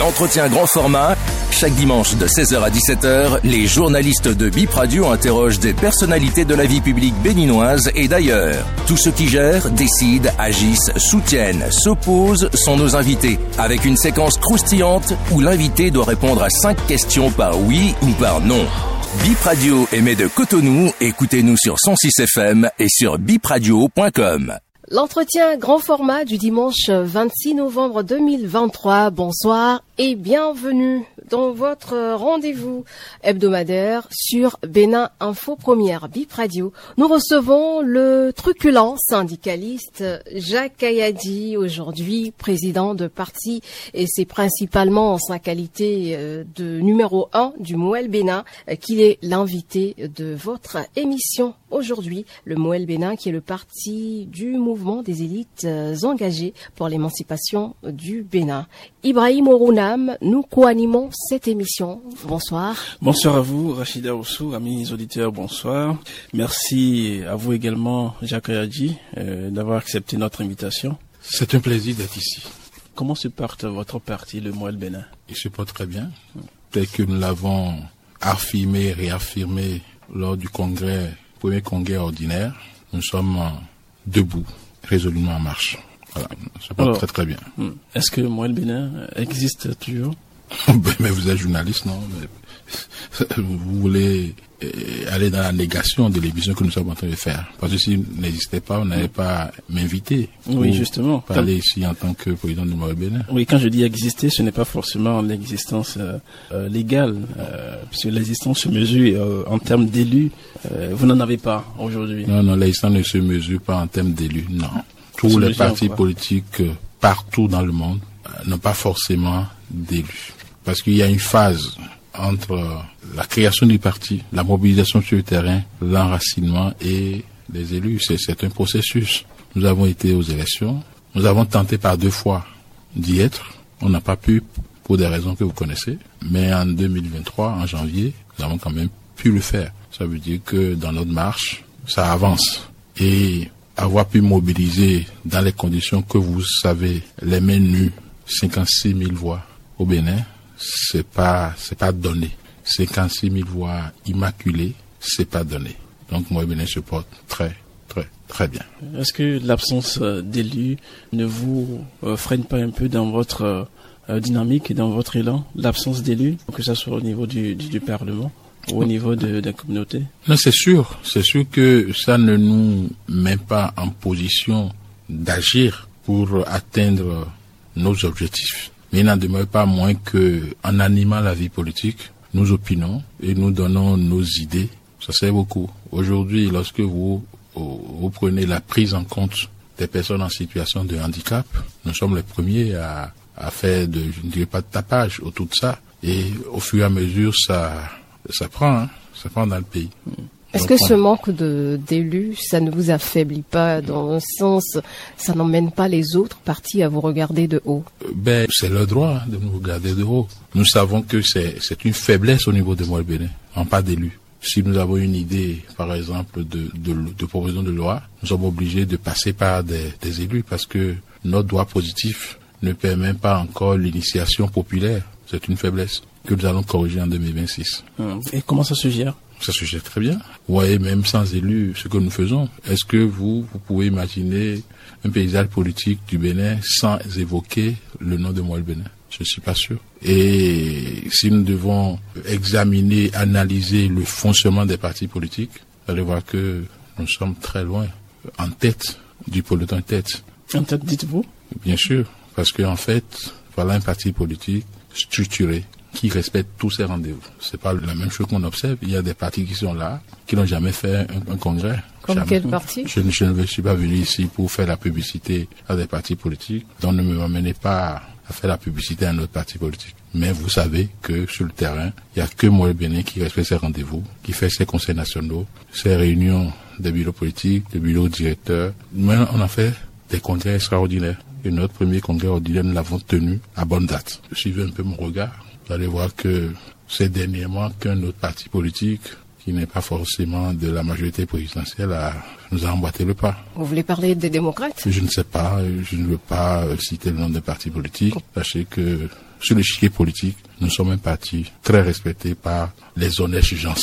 L'entretien grand format, chaque dimanche de 16h à 17h, les journalistes de Bip Radio interrogent des personnalités de la vie publique béninoise et d'ailleurs. Tous ceux qui gèrent, décident, agissent, soutiennent, s'opposent sont nos invités, avec une séquence croustillante où l'invité doit répondre à cinq questions par oui ou par non. Bip Radio émet de Cotonou, écoutez-nous sur 106 FM et sur bipradio.com. L'entretien grand format du dimanche 26 novembre 2023. Bonsoir et bienvenue dans votre rendez-vous hebdomadaire sur Bénin Info Première Bip Radio. Nous recevons le truculent syndicaliste Jacques Ayadi, aujourd'hui président de parti et c'est principalement en sa qualité euh, de numéro un du Moël Bénin euh, qu'il est l'invité de votre émission aujourd'hui. Le Moël Bénin qui est le parti du mouvement des élites euh, engagées pour l'émancipation du Bénin. Ibrahim Orunam, nous co-animons cette émission. Bonsoir. Bonsoir à vous, Rachida Oussou, amis auditeurs, bonsoir. Merci à vous également, Jacques Ayadji, euh, d'avoir accepté notre invitation. C'est un plaisir d'être ici. Comment se porte votre parti, le Moël Bénin? Il se porte très bien, tel que nous l'avons affirmé, réaffirmé lors du congrès, premier congrès ordinaire. Nous sommes debout, résolument en marche. Voilà, ça porte Alors, très très bien. hmm, Est-ce que Moël Bénin existe toujours mais vous êtes journaliste, non? Vous voulez euh, aller dans la négation de l'émission que nous sommes en train de faire. Parce que s'il n'existait pas, on n'allait pas m'inviter. Oui, pour justement. Parler ici en tant que président du Maroc Bénin. Oui, quand je dis exister, ce n'est pas forcément l'existence euh, euh, légale, euh, puisque l'existence se mesure euh, en termes d'élus. Euh, vous n'en avez pas aujourd'hui. Non, non, l'existence ne se mesure pas en termes d'élus, non. Tous les partis quoi politiques euh, partout dans le monde euh, n'ont pas forcément d'élus. Parce qu'il y a une phase entre euh, la création du parti, la mobilisation sur le terrain, l'enracinement et les élus. C'est- C'est un processus. Nous avons été aux élections. Nous avons tenté par deux fois d'y être. On n'a pas pu pour des raisons que vous connaissez. Mais en 2023, en janvier, nous avons quand même pu le faire. Ça veut dire que dans notre marche, ça avance. Et avoir pu mobiliser dans les conditions que vous savez, les mains nues, 56 000 voix au Bénin, c'est pas, c'est pas donné. 56 000 voix immaculées, c'est pas donné. Donc, moi, Bénin se porte très, très, très bien. Est-ce que l'absence euh, d'élus ne vous euh, freine pas un peu dans votre euh, dynamique et dans votre élan L'absence d'élus, que ce soit au niveau du, du, du Parlement? Au niveau de, de la communauté Non, c'est sûr. C'est sûr que ça ne nous met pas en position d'agir pour atteindre nos objectifs. Mais il n'en demeure pas moins que, en animant la vie politique, nous opinons et nous donnons nos idées. Ça sert beaucoup. Aujourd'hui, lorsque vous, vous prenez la prise en compte des personnes en situation de handicap, nous sommes les premiers à, à faire de, je ne dirais pas de tapage autour de ça. Et au fur et à mesure, ça, ça prend, hein, ça prend dans le pays. Est-ce que ce manque de d'élus, ça ne vous affaiblit pas dans le sens, ça n'emmène pas les autres partis à vous regarder de haut? Ben, c'est leur droit hein, de nous regarder de haut. Nous savons que c'est c'est une faiblesse au niveau de moi Bénin, en pas d'élus. Si nous avons une idée, par exemple, de, de, de proposition de loi, nous sommes obligés de passer par des, des élus parce que notre droit positif ne permet pas encore l'initiation populaire. C'est une faiblesse que nous allons corriger en 2026. Hum, Et comment ça se gère? Ça se gère très bien. Vous voyez, même sans élus, ce que nous faisons. Est-ce que vous, vous pouvez imaginer un paysage politique du Bénin sans évoquer le nom de Moël Bénin? Je ne suis pas sûr. Et si nous devons examiner, analyser le fonctionnement des partis politiques, vous allez voir que nous sommes très loin, en tête du peloton en tête. En tête, dites-vous? Bien sûr, parce qu'en fait, voilà un parti politique structuré qui respecte tous ses rendez-vous. C'est pas la même chose qu'on observe. Il y a des partis qui sont là, qui n'ont jamais fait un, un congrès. Comme Jamais. quel parti? Je, ne- je ne suis pas venu ici pour faire la publicité à des partis politiques. Donc ne me m'amenez pas à faire la publicité à un autre parti politique. Mais vous savez que sur le terrain, il n'y a que moi Bénin qui respecte ses rendez-vous, qui fait ses conseils nationaux, ses réunions des bureaux politiques, des bureaux directeurs. Mais on a fait des congrès extraordinaires. Et notre premier congrès ordinaire, nous l'avons tenu à bonne date. Suivez un peu mon regard. Vous allez voir que c'est dernièrement qu'un autre parti politique, qui n'est pas forcément de la majorité présidentielle, a, nous a emboîté le pas. Vous voulez parler des démocrates? Je ne sais pas, je ne veux pas euh, citer le nom des partis politiques. Sachez que sur l'échiquier politique, nous sommes un parti très respecté par les honnêtes gens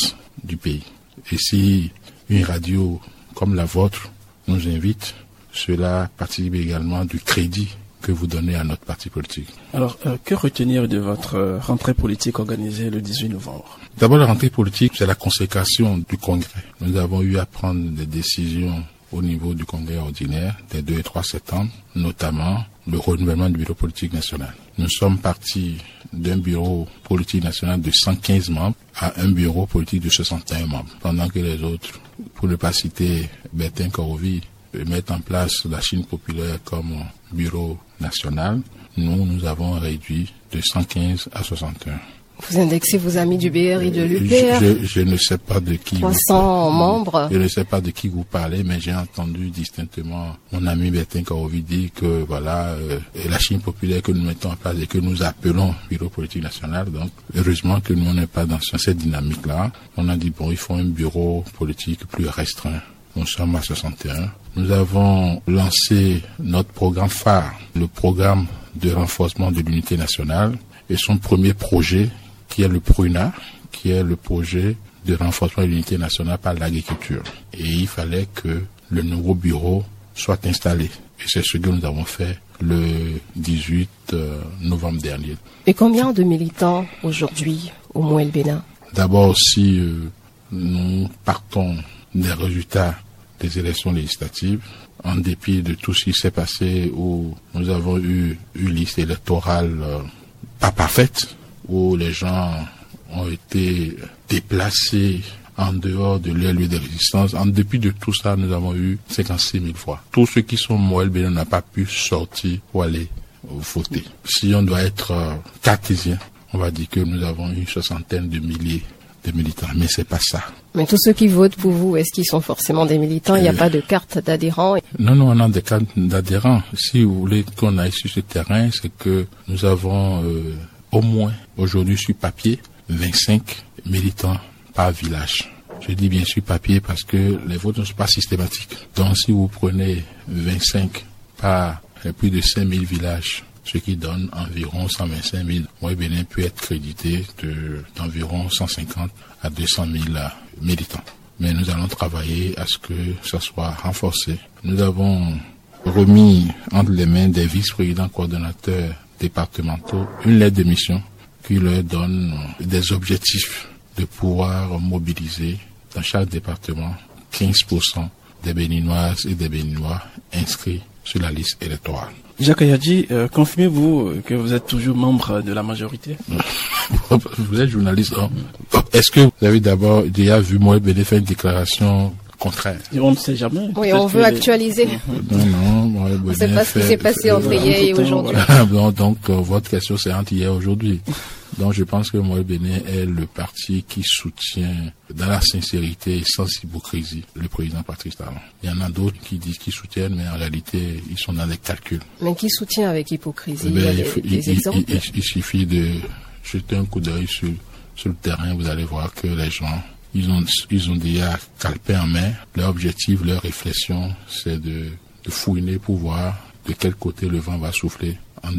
du pays. Et si une radio comme la vôtre nous invite, cela participe également du crédit que vous donnez à notre parti politique. Alors, euh, que retenir de votre euh, rentrée politique organisée le 18 novembre? D'abord, la rentrée politique, c'est la consécration du Congrès. Nous avons eu à prendre des décisions au niveau du Congrès ordinaire des 2 et 3 septembre, notamment le renouvellement du bureau politique national. Nous sommes partis d'un bureau politique national de 115 membres à un bureau politique de 61 membres, pendant que les autres, pour ne pas citer Bertin Korovi, mettent en place la Chine populaire comme bureau national. Nous, nous avons réduit de 115 à 61. Vous indexez vos amis du BR et de l'UPR je, je, ne sais pas de qui 300 membres. Je ne sais pas de qui vous parlez, mais j'ai entendu distinctement mon ami Bertin Karovi dire que voilà, euh, la Chine populaire que nous mettons en place et que nous appelons bureau politique national. Donc, heureusement que nous n'est pas dans cette dynamique-là. On a dit bon, il faut un bureau politique plus restreint. Nous sommes à 61. Nous avons lancé notre programme phare, le programme de renforcement de l'unité nationale et son premier projet qui est le PRUNA, qui est le projet de renforcement de l'unité nationale par l'agriculture. Et il fallait que le nouveau bureau soit installé. Et c'est ce que nous avons fait le 18 euh, novembre dernier. Et combien de militants aujourd'hui au Mouel Bénin? D'abord, si euh, nous partons des résultats des élections législatives, en dépit de tout ce qui s'est passé où nous avons eu une liste électorale euh, pas parfaite, où les gens ont été déplacés en dehors de leur lieu de résistance. En dépit de tout ça, nous avons eu 56 000 fois. Tous ceux qui sont Moël Bénin n'ont pas pu sortir pour aller voter. Si on doit être euh, cartésien, on va dire que nous avons une soixantaine de milliers militants, mais c'est pas ça. Mais tous ceux qui votent pour vous, est-ce qu'ils sont forcément des militants? Il n'y a pas de carte d'adhérent? Non, non, on a des cartes d'adhérents. Si vous voulez qu'on aille sur ce terrain, c'est que nous avons euh, au moins, aujourd'hui sur papier, 25 militants par village. Je dis bien sur papier parce que les votes ne sont pas systématiques. Donc si vous prenez 25 par plus de 5000 villages, ce qui donne environ 125 000. Moi, Bénin peut être crédité d'environ 150 à 200 000 militants. Mais nous allons travailler à ce que ça soit renforcé. Nous avons remis entre les mains des vice-présidents coordonnateurs départementaux une lettre de mission qui leur donne des objectifs de pouvoir mobiliser dans chaque département 15% des Béninoises et des Béninois inscrits sur la liste électorale. Jacques Ayadji, euh, confirmez-vous que vous êtes toujours membre de la majorité? Vous êtes journaliste. hein Est-ce que vous avez d'abord déjà vu moi Béné faire une déclaration contraire? Et On ne sait jamais. Oui, on veut les- actualiser. Non, non, moi On ne sait pas ce qui s'est passé entre hier et aujourd'hui. donc, donc, euh, votre question c'est entre hier et aujourd'hui. Donc je pense que moi Bénin est le parti qui soutient dans la sincérité et sans hypocrisie le président Patrice Talon. Il y en a d'autres qui disent qu'ils soutiennent, mais en réalité ils sont dans les calculs. Mais qui soutient avec hypocrisie Il y a ben, des, il, faut- des il- il- exemples. il- il suffit de jeter un coup d'œil sur, sur le terrain, vous allez voir que les gens, ils ont, ils ont déjà calpé en main. Leur objectif, leur réflexion, c'est de, de fouiner pour voir de quel côté le vent va souffler en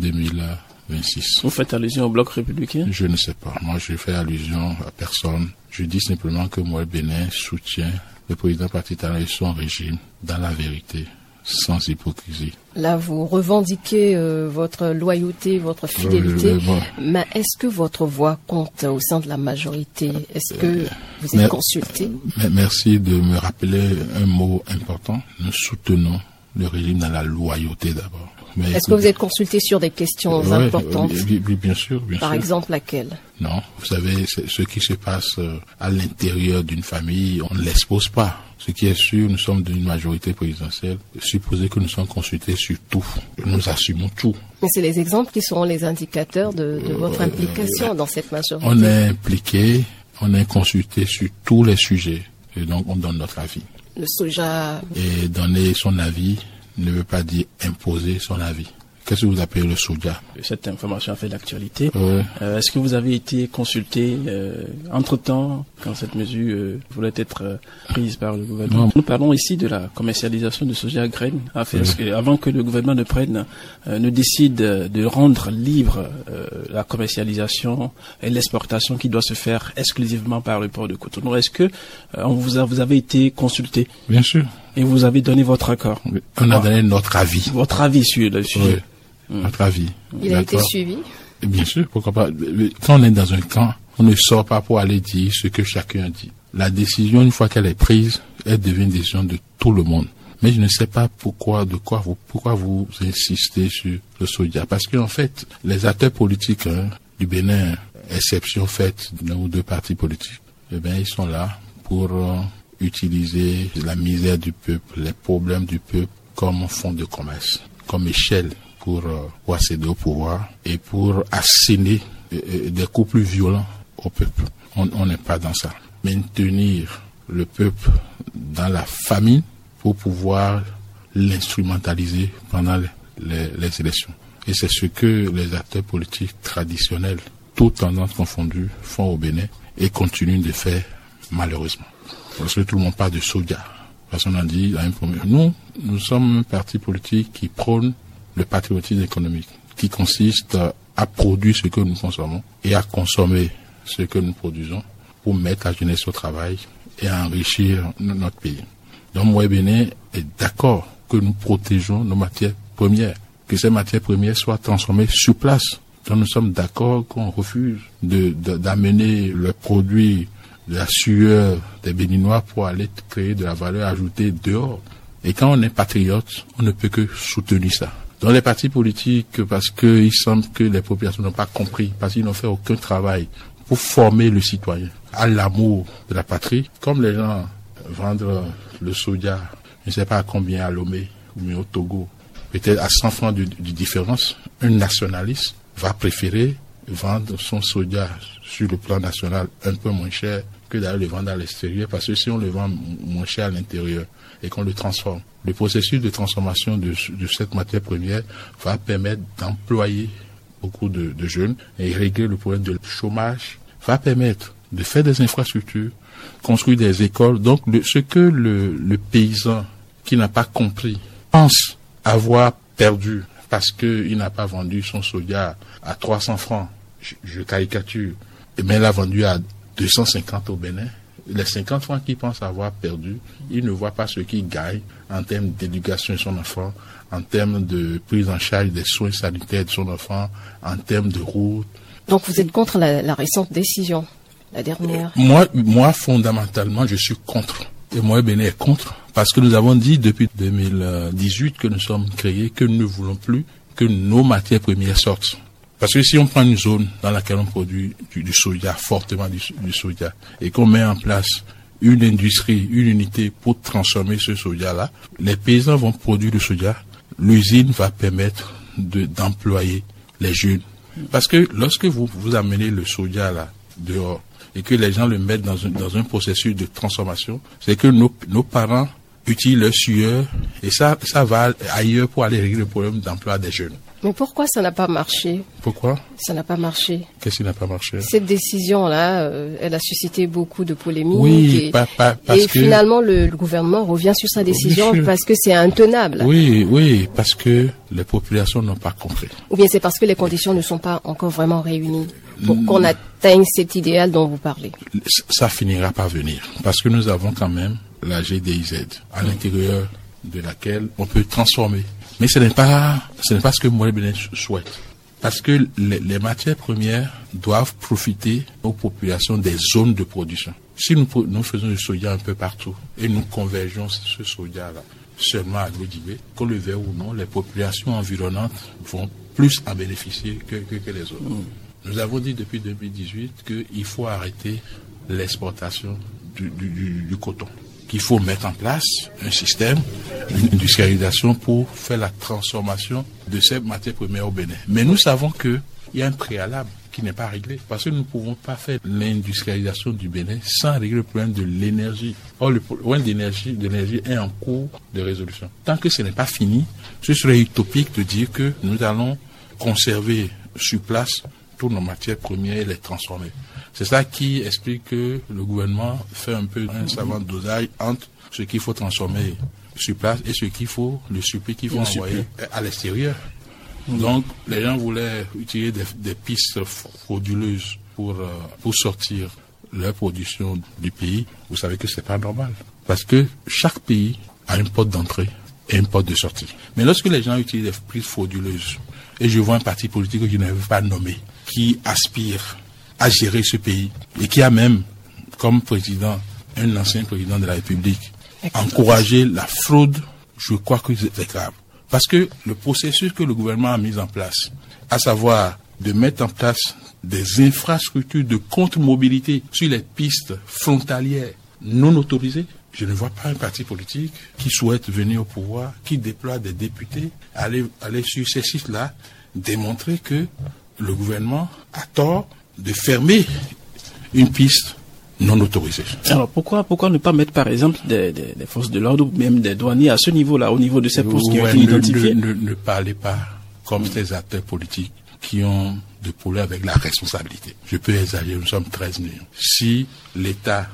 2026. Vous faites allusion au bloc républicain? Je ne sais pas. Moi, je fais allusion à personne. Je dis simplement que moi, le Bénin soutient le président Patitana et son régime dans la vérité, sans hypocrisie. Là, vous revendiquez euh, votre loyauté, votre fidélité. Euh. Mais est-ce que votre voix compte au sein de la majorité? Est-ce que vous êtes mais- consulté? Mais Merci de me rappeler un mot important. Nous soutenons le régime dans la loyauté d'abord. Est-ce que vous êtes consulté sur des questions Ouais, importantes oui, oui, bien sûr, bien Par sûr. exemple, laquelle? Non, vous savez, ce qui se passe euh, à l'intérieur d'une famille, on ne l'expose pas. Ce qui est sûr, nous sommes d'une majorité présidentielle. Supposez que nous sommes consultés sur tout. Nous assumons tout. Mais c'est les exemples qui seront les indicateurs de, de votre implication dans cette majorité. On est impliqué, on est consulté sur tous les sujets. Et donc, on donne notre avis. Le soja, Et donner son avis ne veut pas dire imposer son avis. Qu'est-ce que vous appelez le soja Cette information a fait l'actualité. Euh, Est-ce que vous avez été consulté euh, entre-temps quand cette mesure euh, voulait être euh, prise par le gouvernement? Non. Nous parlons ici de la commercialisation de soja à graines. Oui. que- avant que le gouvernement ne prenne, ne décide de rendre libre la commercialisation et l'exportation qui doit se faire exclusivement par le port de Cotonou, est-ce que on vous, a, vous avez été consulté? Bien sûr. Et vous avez donné votre accord, On a Ah. donné notre avis. votre avis sur le sujet Oui. Notre avis. Il a été suivi. Et Bien sûr, pourquoi pas. Quand on est dans un camp, on ne sort pas pour aller dire ce que chacun dit. La décision, une fois qu'elle est prise, elle devient une décision de tout le monde. Mais je ne sais pas pourquoi, de quoi vous, pourquoi vous insistez sur le soja. Parce qu'en fait, les acteurs politiques hein, du Bénin, exception faite d'un ou deux partis politiques, eh bien, ils sont là pour euh, utiliser la misère du peuple, les problèmes du peuple comme fond de commerce, comme échelle pour, euh, pour accéder au pouvoir et pour asséner euh, euh, des coups plus violents au peuple. On on n'est pas dans ça. Maintenir le peuple dans la famine pour pouvoir l'instrumentaliser pendant les, les- les élections. Et c'est ce que les acteurs politiques traditionnels, toutes tendances confondues, font au Bénin et continuent de faire malheureusement. Parce que tout le monde parle de soja. Parce qu'on a dit, à un premier, nous, nous sommes un parti politique qui prône le patriotisme économique, qui consiste à produire ce que nous consommons et à consommer ce que nous produisons pour mettre la jeunesse au travail et à enrichir no- notre pays. Donc, moi, Bénin est d'accord que nous protégeons nos matières premières, que ces matières premières soient transformées sur place. Donc, nous sommes d'accord qu'on refuse de- de- d'amener le produit de la sueur des Béninois pour aller créer de la valeur ajoutée dehors. Et quand on est patriote, on ne peut que soutenir ça. Dans les partis politiques, parce qu'il semble que les populations n'ont pas compris, parce qu'ils n'ont fait aucun travail pour former le citoyen à l'amour de la patrie, comme les gens vendent le soja, je ne sais pas combien à Lomé ou au Togo, peut-être à 100 francs de, de différence, un nationaliste va préférer vendre son soja sur le plan national un peu moins cher que d'aller le vendre à l'extérieur, parce que si on le vend moins cher à l'intérieur et qu'on le transforme, le processus de transformation de, cette matière première va permettre d'employer beaucoup de, jeunes et régler le problème de chômage, va permettre de faire des infrastructures, construire des écoles. Donc, ce que le, paysan qui n'a pas compris pense avoir perdu parce qu'il n'a pas vendu son soja à 300 francs, je, je caricature, mais l'a vendu à 250 au Bénin. Les 50 francs qu'il pense avoir perdu, il ne voit pas ce qu'il gagne en termes d'éducation de son enfant, en termes de prise en charge des soins sanitaires de son enfant, en termes de route. Donc vous êtes contre la, la récente décision, la dernière. Moi, moi, fondamentalement, je suis contre. Et moi, Bénin est contre. Parce que nous avons dit depuis 2018 que nous sommes créés, que nous ne voulons plus que nos matières premières sortent. Parce que si on prend une zone dans laquelle on produit du, soja, fortement du, soja, et qu'on met en place une industrie, une unité pour transformer ce soja-là, les paysans vont produire du soja, l'usine va permettre de- d'employer les jeunes. Parce que lorsque vous, vous amenez le soja là, dehors, et que les gens le mettent dans un, dans un processus de transformation, c'est que nos, nos parents utilisent leur sueur, et ça, ça va ailleurs pour aller régler le problème d'emploi des jeunes. Mais pourquoi ça n'a pas marché? Pourquoi? Ça n'a pas marché. Qu'est-ce qui n'a pas marché? Cette décision-là, euh, elle a suscité beaucoup de polémiques. Oui, et, pas, pas- parce et que... finalement, le, le gouvernement revient sur sa décision parce que c'est intenable. Oui, oui, parce que les populations n'ont pas compris. Ou bien c'est parce que les conditions ne sont pas encore vraiment réunies pour qu'on atteigne cet idéal dont vous parlez. ça finira par venir. Parce que nous avons quand même la GDIZ à l'intérieur de laquelle on peut transformer. Mais ce n'est pas, ce n'est pas ce que Moël Bénin souhaite. Parce que les, les matières premières doivent profiter aux populations des zones de production. Si nous, faisons du soja un peu partout et nous convergeons ce soja-là seulement à l'Odibé, qu'on le veuille ou non, les populations environnantes vont plus en bénéficier que, que, que les autres. Nous avons dit depuis 2018 qu'il faut arrêter l'exportation du, du- du- du coton, qu'il faut mettre en place un système, une industrialisation pour faire la transformation de ces matières premières au Bénin. Mais nous savons que il y a un préalable qui n'est pas réglé. Parce que nous ne pouvons pas faire l'industrialisation du Bénin sans régler le problème de l'énergie. Or, le problème d'énergie, d'énergie est en cours de résolution. Tant que ce n'est pas fini, ce serait utopique de dire que nous allons conserver sur place toutes nos matières premières et les transformer. C'est ça qui explique que le gouvernement fait un peu un savant dosage entre ce qu'il faut transformer sur place et ce qu'il faut, le surplus qu'il faut envoyer à l'extérieur. Donc, les gens voulaient utiliser des, pistes frauduleuses pour, euh, pour sortir leur production du pays. Vous savez que c'est pas normal. Parce que chaque pays a une porte d'entrée et une porte de sortie. Mais lorsque les gens utilisent des pistes frauduleuses, et je vois un parti politique que je n'avais pas nommé, qui aspire à gérer ce pays et qui a même, comme président, un ancien président de la République, encouragé la fraude, je crois que c'est grave. Parce que le processus que le gouvernement a mis en place, à savoir de mettre en place des infrastructures de contre-mobilité sur les pistes frontalières non autorisées, je ne vois pas un parti politique qui souhaite venir au pouvoir, qui déploie des députés, aller, aller sur ces sites-là, démontrer que le gouvernement a tort de fermer une piste non autorisée. Alors pourquoi, pourquoi ne pas mettre par exemple des, forces de l'ordre ou même des douaniers à ce niveau-là, au niveau de ces postes qui ont été identifiés ne, ne, parlez pas comme ces acteurs politiques qui ont de problèmes avec la responsabilité. Je peux exagérer, nous sommes 13 millions. Si l'État,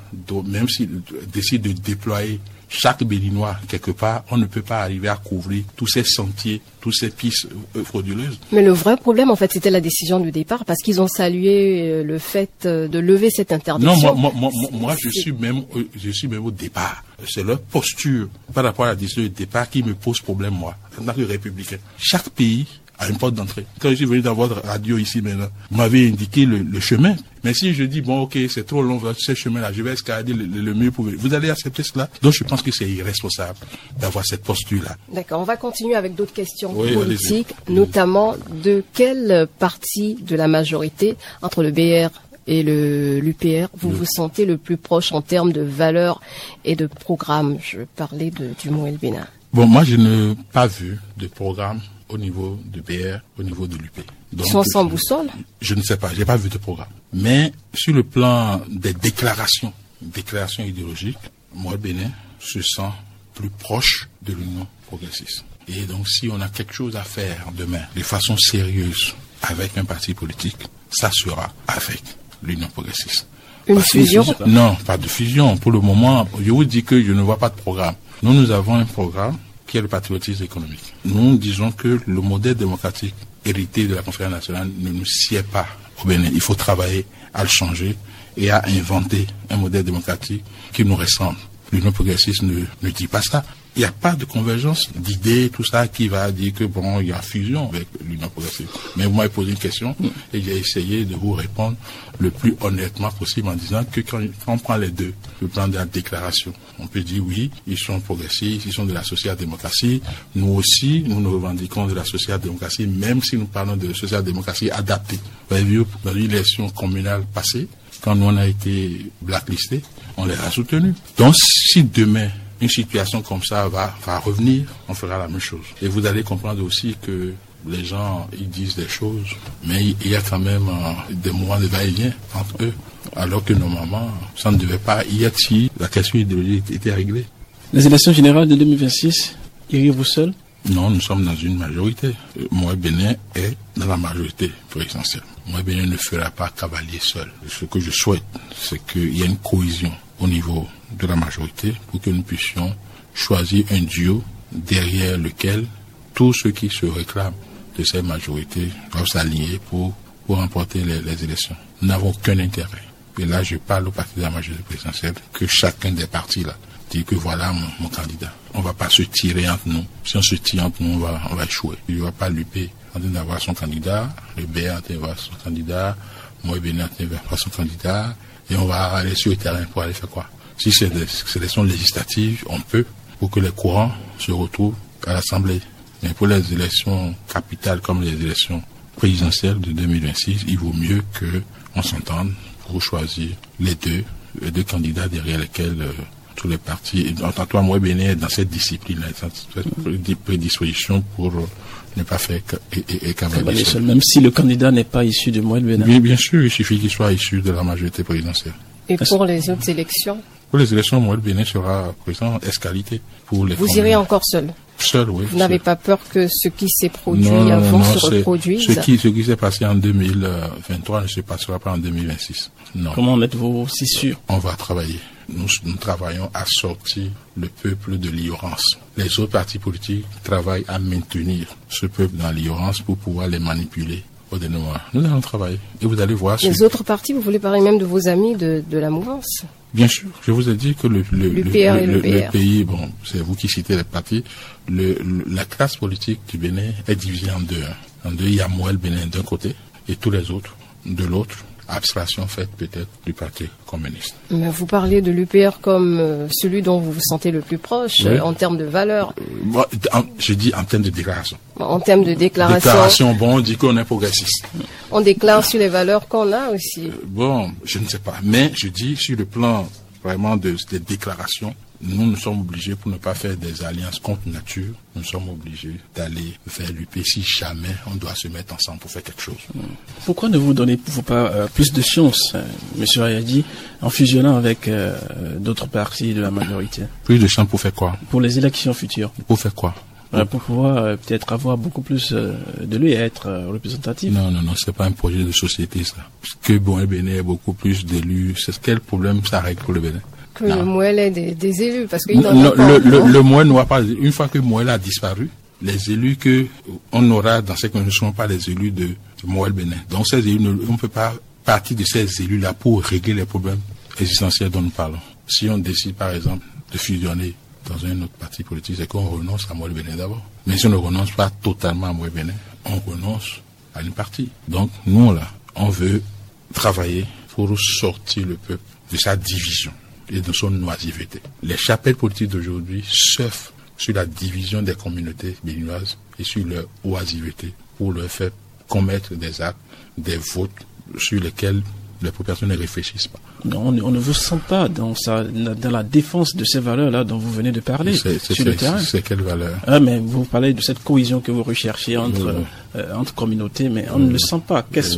même s'il décide de déployer chaque Béninois, quelque part, on ne peut pas arriver à couvrir tous ces sentiers, toutes ces pistes euh, frauduleuses. Mais le vrai problème, en fait, c'était la décision du départ, parce qu'ils ont salué euh, le fait euh, de lever cette interdiction. Non, moi, moi, moi, moi je suis même, je suis même au départ. C'est leur posture par rapport à la décision du départ qui me pose problème, moi, en tant que républicain. Chaque pays à une porte d'entrée. Quand je suis venu dans votre radio ici maintenant, vous m'avez indiqué le, chemin. Mais si je dis, bon, ok, c'est trop long, ce chemin-là, je vais escalader le, le, mieux pour vous. allez accepter cela? Donc je pense que c'est irresponsable d'avoir cette posture-là. D'accord, on va continuer avec d'autres questions politiques, notamment de quelle partie de la majorité entre le BR et le l'UPR, vous vous sentez le plus proche en termes de valeurs et de programme? Je parlais de, du Moël Bénin. Bon, moi, je n'ai pas vu de programme au niveau du BR, au niveau de l'UP. Ils sont sans boussole Je ne sais pas, j'ai pas vu de programme. Mais sur le plan des déclarations, déclarations idéologiques, moi, Bénin se sent plus proche de l'Union progressiste. Et donc, si on a quelque chose à faire demain, de façon sérieuse, avec un parti politique, ça sera avec l'Union progressiste. Une fusion Non, pas de fusion. Pour le moment, je vous dis que je ne vois pas de programme. Nous, nous avons un programme le patriotisme économique. Nous disons que le modèle démocratique hérité de la conférence nationale ne nous sied pas au Bénin. Il faut travailler à le changer et à inventer un modèle démocratique qui nous ressemble. L'Union progressiste ne, ne dit pas ça il n'y a pas de convergence d'idées, tout ça, qui va dire que bon, il y a fusion avec l'Union progressive. Mais vous m'avez posé une question et j'ai essayé de vous répondre le plus honnêtement possible en disant que quand, on prend les deux, le plan de la déclaration, on peut dire oui, ils sont progressistes, ils sont de la social-démocratie. Nous aussi, nous nous revendiquons de la social-démocratie, même si nous parlons de social-démocratie adaptée. Vous avez vu, dans l'élection communale passée, quand nous on a été blacklistés, on les a soutenus. Donc, si demain, une situation comme ça va, va revenir, on fera la même chose. Et vous allez comprendre aussi que les gens, ils disent des choses, mais il y a quand même euh, des moments de va-et-vient entre eux, alors que normalement, ça ne devait pas y être si la question idéologique était réglée. Les élections générales de 2026, iriez-vous seul? Non, nous sommes dans une majorité. Moi, Bénin est dans la majorité présidentielle. Moi, Bénin ne fera pas cavalier seul. Ce que je souhaite, c'est qu'il y ait une cohésion au niveau de la majorité pour que nous puissions choisir un duo derrière lequel tous ceux qui se réclament de cette majorité doivent s'aligner pour, pour remporter les, élections. Nous n'avons aucun intérêt. Et là, je parle au parti de la majorité présidentielle, que chacun des partis là dit que voilà mon, candidat. On ne va pas se tirer entre nous. Si on se tire entre nous, on va, on va échouer. Il ne va pas luper en train d'avoir son candidat, le B en train d'avoir son candidat, moi en train d'avoir son candidat, et on va aller sur le terrain pour aller faire quoi? Si c'est des élections législatives, on peut, pour que les courants se retrouvent à l'Assemblée. Mais pour les élections capitales comme les élections présidentielles de 2026, il vaut mieux qu'on s'entende pour choisir les deux, les deux candidats derrière lesquels euh, tous les partis, en toi, moi, Bénin, dans cette discipline, cette prédisposition pour euh, n'est pas fait et, et, et cavalier seul. Même si le candidat n'est pas issu de Moël Bénin. Bien, bien sûr, il suffit qu'il soit issu de la majorité présidentielle. Et pour les autres élections Pour les élections, Moël Bénin sera président escalité. Pour les Vous irez encore seul Seul, oui. Vous n'avez pas peur que ce qui s'est produit avant se reproduise ce qui, ce qui s'est passé en 2023 ne se passera pas en 2026. Non. Comment en êtes-vous si sûr On va travailler. Nous, nous, travaillons à sortir le peuple de l'ignorance. Les autres partis politiques travaillent à maintenir ce peuple dans l'ignorance pour pouvoir les manipuler. Nous allons travailler et vous allez voir. Les autres partis, vous voulez parler même de vos amis de, de la mouvance Bien sûr, je vous ai dit que le, le, le, le, le pays, bon, c'est vous qui citez les partis, la classe politique du Bénin est divisée en deux. Hein. En deux, il y a Moël Bénin d'un côté et tous les autres de l'autre abstraction faite peut-être du Parti communiste. Mais vous parlez de l'UPR comme euh, celui dont vous vous sentez le plus proche euh, en termes de valeur. Euh, je dis en termes de déclaration. En termes de déclaration. Déclaration, bon, on dit qu'on est progressiste. On déclare sur les valeurs qu'on a aussi. bon, je ne sais pas. Mais je dis sur le plan vraiment de, des déclarations, nous, nous sommes obligés, pour ne pas faire des alliances contre nature, nous sommes obligés d'aller vers l'UP si jamais on doit se mettre ensemble pour faire quelque chose. Pourquoi ne vous donnez-vous pas euh, plus de chance, euh, M. Ayadi, en fusionnant avec euh, d'autres partis de la majorité? Plus de chance pour faire quoi? Pour les élections futures. Pour faire quoi? Pour pouvoir peut-être avoir beaucoup plus de lui et être représentatif. Non, non, non, c'est pas un projet de société ça. Que bon, le Bénin ait beaucoup plus d'élus, c'est quel problème ça règle pour le Bénin? Que le Moël ait des, élus parce qu'il pas. Le, le, Moël n'aura pas. Une fois que Moël a disparu, les élus que on aura dans ces conditions ne seront pas les élus de, Moël Bénin. Donc ces élus, on ne peut pas partir de ces élus-là pour régler les problèmes existentiels dont nous parlons. Si on décide par exemple de fusionner dans un autre parti politique, c'est qu'on renonce à Moël Bénin d'abord. Mais si on ne renonce pas totalement à Moël Bénin, on renonce à une partie. Donc nous là, on veut travailler pour sortir le peuple de sa division et de son oisiveté. Les chapelles politiques d'aujourd'hui surfent sur la division des communautés béninoises et sur leur oisiveté pour leur faire commettre des actes, des votes sur lesquels les populations ne réfléchissent pas. Non, on, ne vous sent pas dans, dans la défense de ces valeurs-là dont vous venez de parler sur le terrain. C'est quelle valeur ah, mais Vous parlez de cette cohésion que vous recherchez entre, euh, entre communautés, mais on ne le sent pas. Qu'est-ce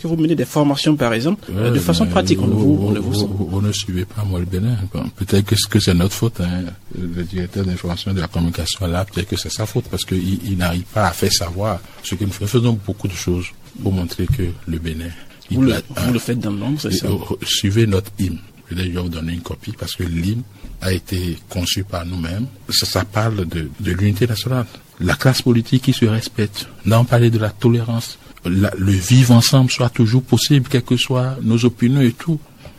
que vous menez des formations, par exemple, de façon pratique on, vous, ne vous, vous, ne suivez pas moi le Bénin. peut-être que, c'est notre faute. Hein. Le directeur d'information de la communication là, peut-être que c'est sa faute parce qu'il il, n'arrive pas à faire savoir ce que nous faisons beaucoup de choses pour montrer que le Bénin vous, le, faites dans l'ombre, c'est ça Suivez notre hymne. Je vais vous donner une copie parce que l'hymne a été conçu par nous-mêmes. Ça, parle de, l'unité nationale. La classe politique qui se respecte. on parlé de la tolérance. le vivre ensemble soit toujours possible, quelles que soient nos opinions et tout.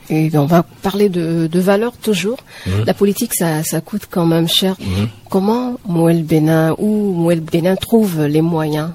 Et on va parler de, valeurs toujours. La politique, ça, coûte quand même cher. Comment Moël Bénin ou Moël Bénin trouve les moyens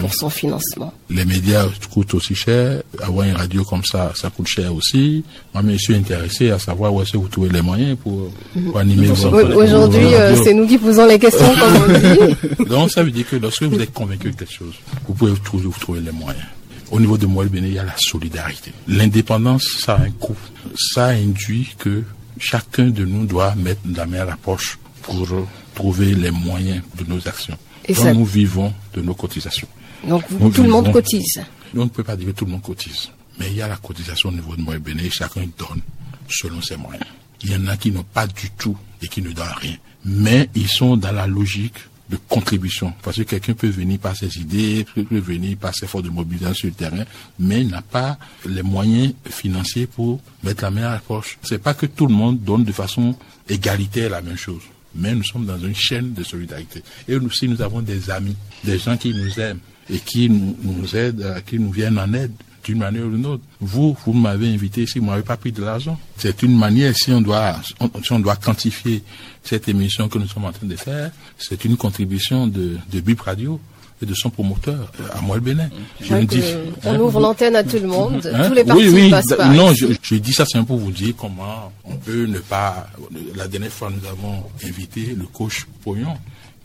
pour son financement. Les médias coûtent aussi cher. Avoir une radio comme ça, ça coûte cher aussi. Moi, je suis intéressé à savoir où est-ce que vous trouvez les moyens pour, animer vos Aujourd'hui, euh, c'est nous qui posons les questions, comme on dit. Donc, ça veut dire que lorsque vous êtes convaincu de quelque chose, vous pouvez toujours vous trouver les moyens. Au niveau de Moël Béné, il y a la solidarité. L'indépendance, ça a un coût. Ça induit que chacun de nous doit mettre la main à la poche pour trouver les moyens de nos actions. Et ça... nous vivons de nos cotisations. Donc tout le monde cotise. On ne peut pas dire que tout le monde cotise. Mais il y a la cotisation au niveau de moyen béné, chacun donne selon ses moyens. Il y en a qui n'ont pas du tout et qui ne donnent rien. Mais ils sont dans la logique de contribution. Parce que quelqu'un peut venir par ses idées, peut venir par ses forces de mobilisation sur le terrain, mais n'a pas les moyens financiers pour mettre la main à la poche. C'est pas que tout le monde donne de façon égalitaire la même chose mais nous sommes dans une chaîne de solidarité. Et aussi, nous avons des amis, des gens qui nous aiment et qui nous, aident, euh, qui nous viennent en aide d'une manière ou d'une autre. Vous, vous m'avez invité ici, vous m'avez pas pris de l'argent. C'est une manière, si on doit, si on doit quantifier cette émission que nous sommes en train de faire, c'est une contribution de, de Bip Radio et de son promoteur à moi le Bénin. Je dis, on hein, ouvre l'antenne à tout le monde, hein? tous les partis oui, oui, passent par Non, je, je, dis ça c'est pour vous dire comment on peut ne pas. La dernière fois, nous avons invité le coach Poyon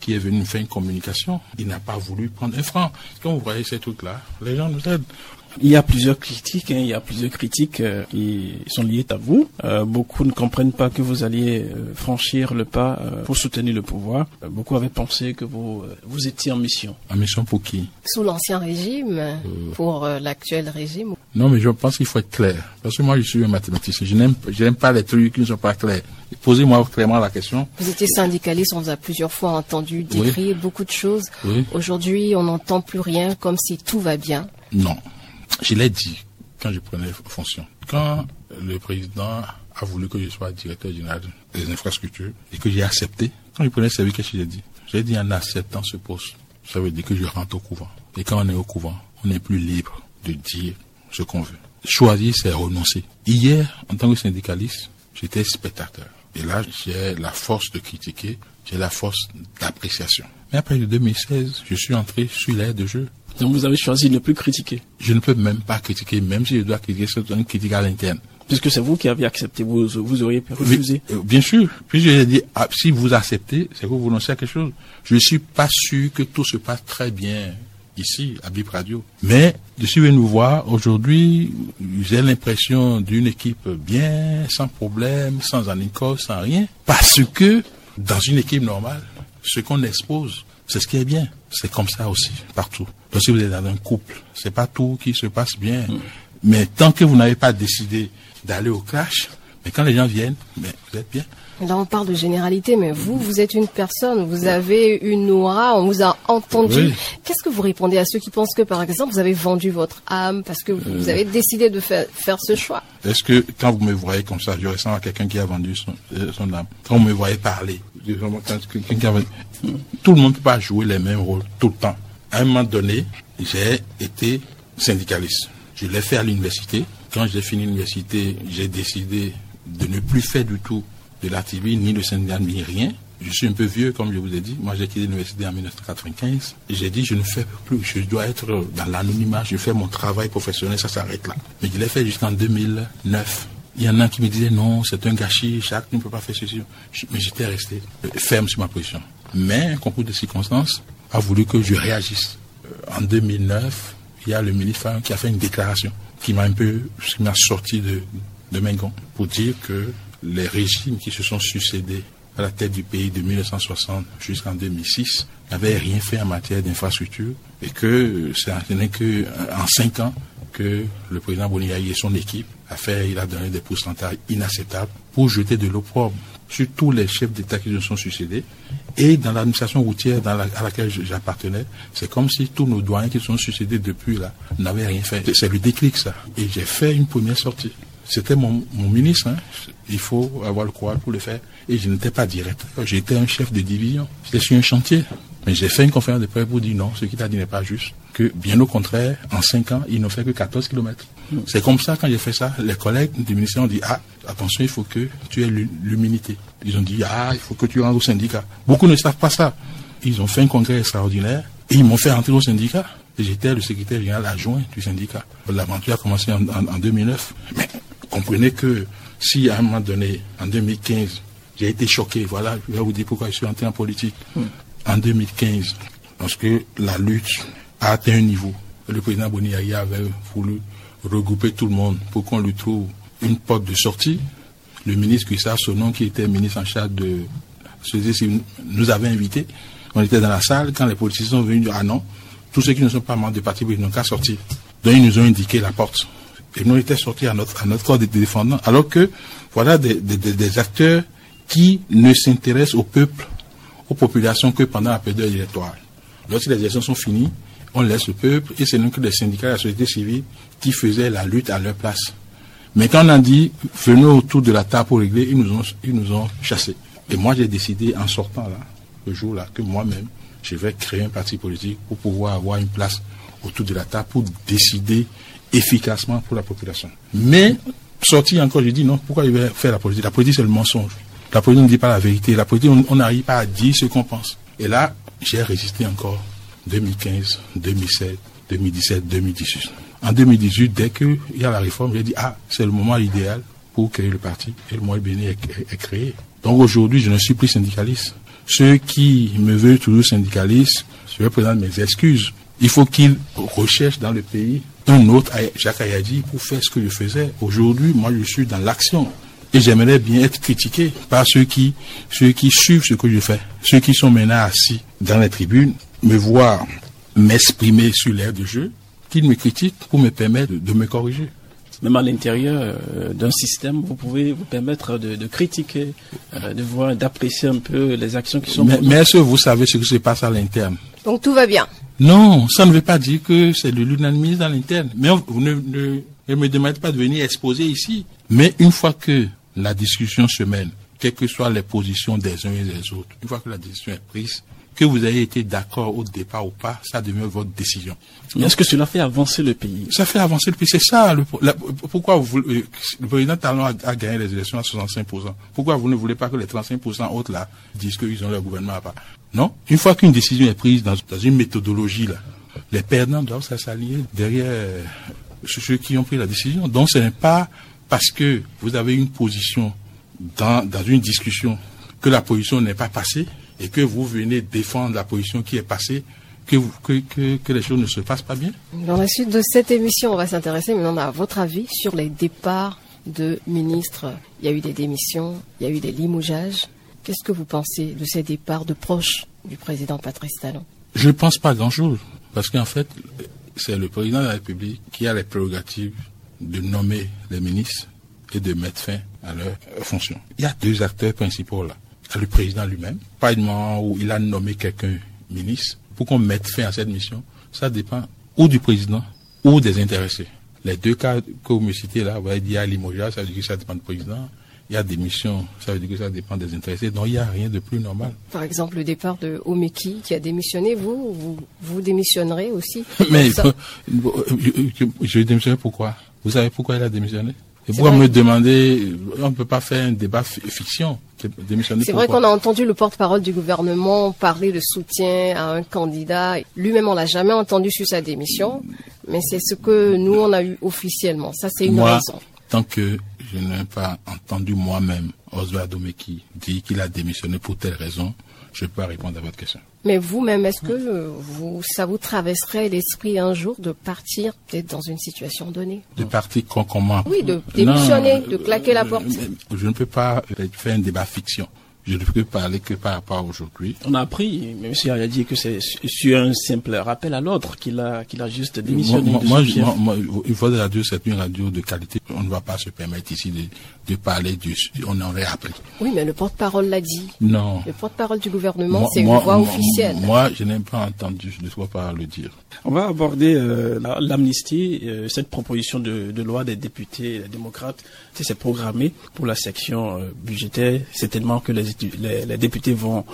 qui est venu faire une communication. Il n'a pas voulu prendre un franc. Quand vous voyez ces trucs-là, les gens nous aident. Il y a plusieurs critiques, hein, il y a plusieurs critiques euh, qui sont liées à vous. Euh, beaucoup ne comprennent pas que vous alliez euh, franchir le pas pour soutenir le pouvoir. beaucoup avaient pensé que vous vous étiez en mission. En mission pour qui? Sous l'ancien régime, pour l'actuel régime. Non, mais je pense qu'il faut être clair. Parce que moi, je suis un mathématicien. Je n'aime, je n'aime pas les trucs qui ne sont pas clairs. Posez-moi clairement la question. Vous étiez syndicaliste, on vous a plusieurs fois entendu décrire beaucoup de choses. Aujourd'hui, on n'entend plus rien, comme si tout va bien. Non. Je l'ai dit quand je prenais fonction. Quand le président a voulu que je sois directeur général des infrastructures et que j'ai accepté, quand il prenait service, qu'est-ce que j'ai dit? J'ai dit en acceptant ce poste, ça veut dire que je rentre au couvent. Et quand on est au couvent, on n'est plus libre de dire ce qu'on veut. Choisir, c'est renoncer. Hier, en tant que syndicaliste, j'étais spectateur. Et là, j'ai la force de critiquer, j'ai la force d'appréciation. Mais après le 2016, je suis entré sur l'air de jeu. Donc vous avez choisi de ne plus critiquer Je ne peux même pas critiquer, même si je dois critiquer, c'est une critique à l'interne. Puisque c'est vous qui avez accepté, vous, vous auriez pu refuser. Euh, bien sûr. Puis j'ai dit, ah, si vous acceptez, c'est que vous renoncez à quelque chose. Je ne suis pas sûr que tout se passe très bien ici, à Bip Radio. Mais, je suis venu nous voir aujourd'hui, j'ai l'impression d'une équipe bien, sans problème, sans anicos, sans rien. Parce que, dans une équipe normale, ce qu'on expose, c'est ce qui est bien. C'est comme ça aussi, partout. Donc si vous êtes dans un couple, c'est pas tout qui se passe bien. Mm. Mais tant que vous n'avez pas décidé d'aller au clash, mais quand les gens viennent, vous êtes bien. Là, on parle de généralité, mais vous, vous êtes une personne, vous avez une aura, on vous a entendu. Qu'est-ce que vous répondez à ceux qui pensent que, par exemple, vous avez vendu votre âme parce que vous euh. avez décidé de faire, faire ce choix? Est-ce que, quand vous me voyez comme ça, je ressemble à quelqu'un qui a vendu son, euh, son âme? Quand vous me voyez parler, tout le monde ne peut pas jouer les mêmes rôles tout le temps. À un moment donné, j'ai été syndicaliste. Je l'ai fait à l'université. Quand j'ai fini l'université, j'ai décidé de ne plus faire du tout de la TV, ni de syndicat, ni rien. Je suis un peu vieux, comme je vous ai dit. Moi, j'ai quitté l'université en 1995. Et j'ai dit, je ne fais plus. Je dois être dans l'anonymat. Je fais mon travail professionnel. Ça s'arrête là. Mais je l'ai fait jusqu'en 2009. Il y en a qui me disaient, non, c'est un gâchis. Chaque ne peut pas faire ceci. Mais j'étais resté ferme sur ma position. Mais un concours de circonstances a voulu que je réagisse. Euh, en 2009, il y a le ministre qui a fait une déclaration qui m'a un peu, qui m'a sorti de, de pour dire que les régimes qui se sont succédés à la tête du pays de 1960 jusqu'en 2006 n'avaient rien fait en matière d'infrastructure et que ce n'est qu'en cinq ans que le président Boniaï et son équipe a fait, il a donné des pourcentages inacceptables pour jeter de l'opprobre sur tous les chefs d'État qui se sont succédés. Et dans l'administration routière à laquelle j'appartenais, c'est comme si tous nos doyens qui se sont succédés depuis là n'avaient rien fait. C'est le déclic ça. Et j'ai fait une première sortie. C'était mon, ministre. Hein. Il faut avoir le courage pour le faire. Et je n'étais pas directeur. J'étais un chef de division. J'étais sur un chantier. Mais j'ai fait une conférence de presse pour dire non, ce qu'il a dit n'est pas juste. Que bien au contraire, en 5 ans, il ne fait que 14 km. C'est comme ça, quand j'ai fait ça, les collègues du ministère ont dit, ah, attention, il faut que tu aies l'humilité. Ils ont dit, ah, il faut que tu rentres au syndicat. Beaucoup ne savent pas ça. Ils ont fait un congrès extraordinaire et ils m'ont fait rentrer au syndicat. Et j'étais le secrétaire général adjoint du syndicat. L'aventure a commencé en, en 2009. Mais comprenez que si à un moment donné, en 2015, j'ai été choqué, voilà, je vais vous dire pourquoi je suis entré en politique. Hmm. En 2015, parce que la lutte a atteint un niveau. Le président Boniaïa avait voulu regrouper tout le monde pour qu'on lui trouve une porte de sortie. Le ministre Christophe Sonon, qui était ministre en charge de nous avait invités. On était dans la salle quand les politiciens sont venus dire Ah non, tous ceux qui ne sont pas membres du parti n'ont qu'à sortir. Donc ils nous ont indiqué la porte. Et nous étions sortis à notre, à notre corps de défendants, alors que voilà des, des, acteurs qui ne s'intéressent au peuple, aux populations que pendant la période électorale. Lorsque les élections sont finies, on laisse le peuple et c'est donc les syndicats de la société civile qui faisaient la lutte à leur place. Mais quand on a dit venez autour de la table pour régler, ils nous ont, ils nous ont chassés. Et moi j'ai décidé en sortant là, le jour-là, que moi-même, je vais créer un parti politique pour pouvoir avoir une place autour de la table pour décider efficacement pour la population. Mais, sorti encore, je dis non, pourquoi il vais faire la politique? La politique, c'est le mensonge. La politique ne dit pas la vérité. La politique, on n'arrive pas à dire ce qu'on pense. Et là, j'ai résisté encore 2015, 2017, 2017, 2018. En 2018, dès qu'il y a la réforme, j'ai dit, ah, c'est le moment idéal pour créer le parti. Et le mois béni est, est, créé. Donc aujourd'hui, je ne suis plus syndicaliste. Ceux qui me veulent toujours syndicaliste, je vais présenter mes excuses. Il faut qu'ils recherchent dans le pays un autre, Jacques Ayadi, pour faire ce que je faisais. Aujourd'hui, moi, je suis dans l'action. Et j'aimerais bien être critiqué par ceux qui, ceux qui suivent ce que je fais. Ceux qui sont maintenant assis dans les tribunes, me voir m'exprimer sur l'air de jeu, qu'ils me critiquent pour me permettre de, me corriger. Même à l'intérieur euh, d'un système, vous pouvez vous permettre de, critiquer, euh, de voir, d'apprécier un peu les actions qui sont. Mais, mais est-ce que vous savez ce qui se passe à l'interne? Donc tout va bien. Non, ça ne veut pas dire que c'est de l'unanimisme dans l'interne. Mais vous ne, ne, me demandez pas de venir exposer ici. Mais une fois que la discussion se mène, quelles que soient les positions des uns et des autres, une fois que la décision est prise, que vous ayez été d'accord au départ ou pas, ça devient votre décision. est-ce que cela fait avancer le pays? Ça fait avancer le pays. C'est ça. pourquoi vous, euh, le président Talon a, gagné les élections à 65%. Pourquoi vous ne voulez pas que les 35% autres là disent qu'ils ont leur gouvernement à part? Non? Une fois qu'une décision est prise dans, une méthodologie là, les perdants doivent s'allier derrière euh, ceux qui ont pris la décision. Donc ce n'est pas parce que vous avez une position dans, une discussion que la position n'est pas passée et que vous venez défendre la position qui est passée, que, que, que, les choses ne se passent pas bien Dans la suite de cette émission, on va s'intéresser maintenant à votre avis sur les départs de ministres. Il y a eu des démissions, il y a eu des limogeages. Qu'est-ce que vous pensez de ces départs de proches du président Patrice Talon? Je ne pense pas grand-chose, parce qu'en fait, c'est le président de la République qui a les prérogatives de nommer les ministres et de mettre fin à leurs fonctions. Il y a deux acteurs principaux là le président lui-même, pas une moment où il a nommé quelqu'un ministre, pour qu'on mette fin à cette mission, ça dépend ou du président ou des intéressés. Les deux cas que vous me citez là, vous avez dit à Limoges, ça veut dire que ça dépend du président. Il y a des missions, ça veut dire que ça dépend des intéressés. Donc il n'y a rien de plus normal. Par exemple, le départ de Omeki qui a démissionné, vous, vous, vous démissionnerez aussi Mais je, je démissionnerai pourquoi? Vous savez pourquoi il a démissionné? Et pourquoi me demander, on ne peut pas faire un débat fiction. C'est vrai qu'on a entendu le porte-parole du gouvernement parler de soutien à un candidat. Lui-même, on l'a jamais entendu sur sa démission, mais c'est ce que nous, on a eu officiellement. Ça, c'est une raison. Tant que je n'ai pas entendu moi-même Oswald Domeki dire qu'il a démissionné pour telle raison, je peux pas répondre à votre question. Mais vous-même, est-ce que vous, ça vous traverserait l'esprit un jour de partir peut-être dans une situation donnée? De partir comment Oui, de démissionner, de claquer la porte. Je ne peux pas faire un débat fiction. Je ne peux parler que par rapport à aujourd'hui. On a appris, M. a dit que c'est sur un simple rappel à l'autre qu'il a, qu'il a juste démissionné. Moi, moi, moi, une fois de radio, c'est une radio de qualité. On ne va pas se permettre ici de, de parler du, on aurait appris. Oui, mais le porte-parole l'a dit. Non. Le porte-parole du gouvernement, c'est une voix officielle. Moi, je n'ai pas entendu le porte-parole le dire. On va aborder euh, l'amnistie, euh, cette proposition de, de, loi des députés démocrates. C'est programmé pour la section euh, budgétaire. C'est tellement que les, les, députés vont,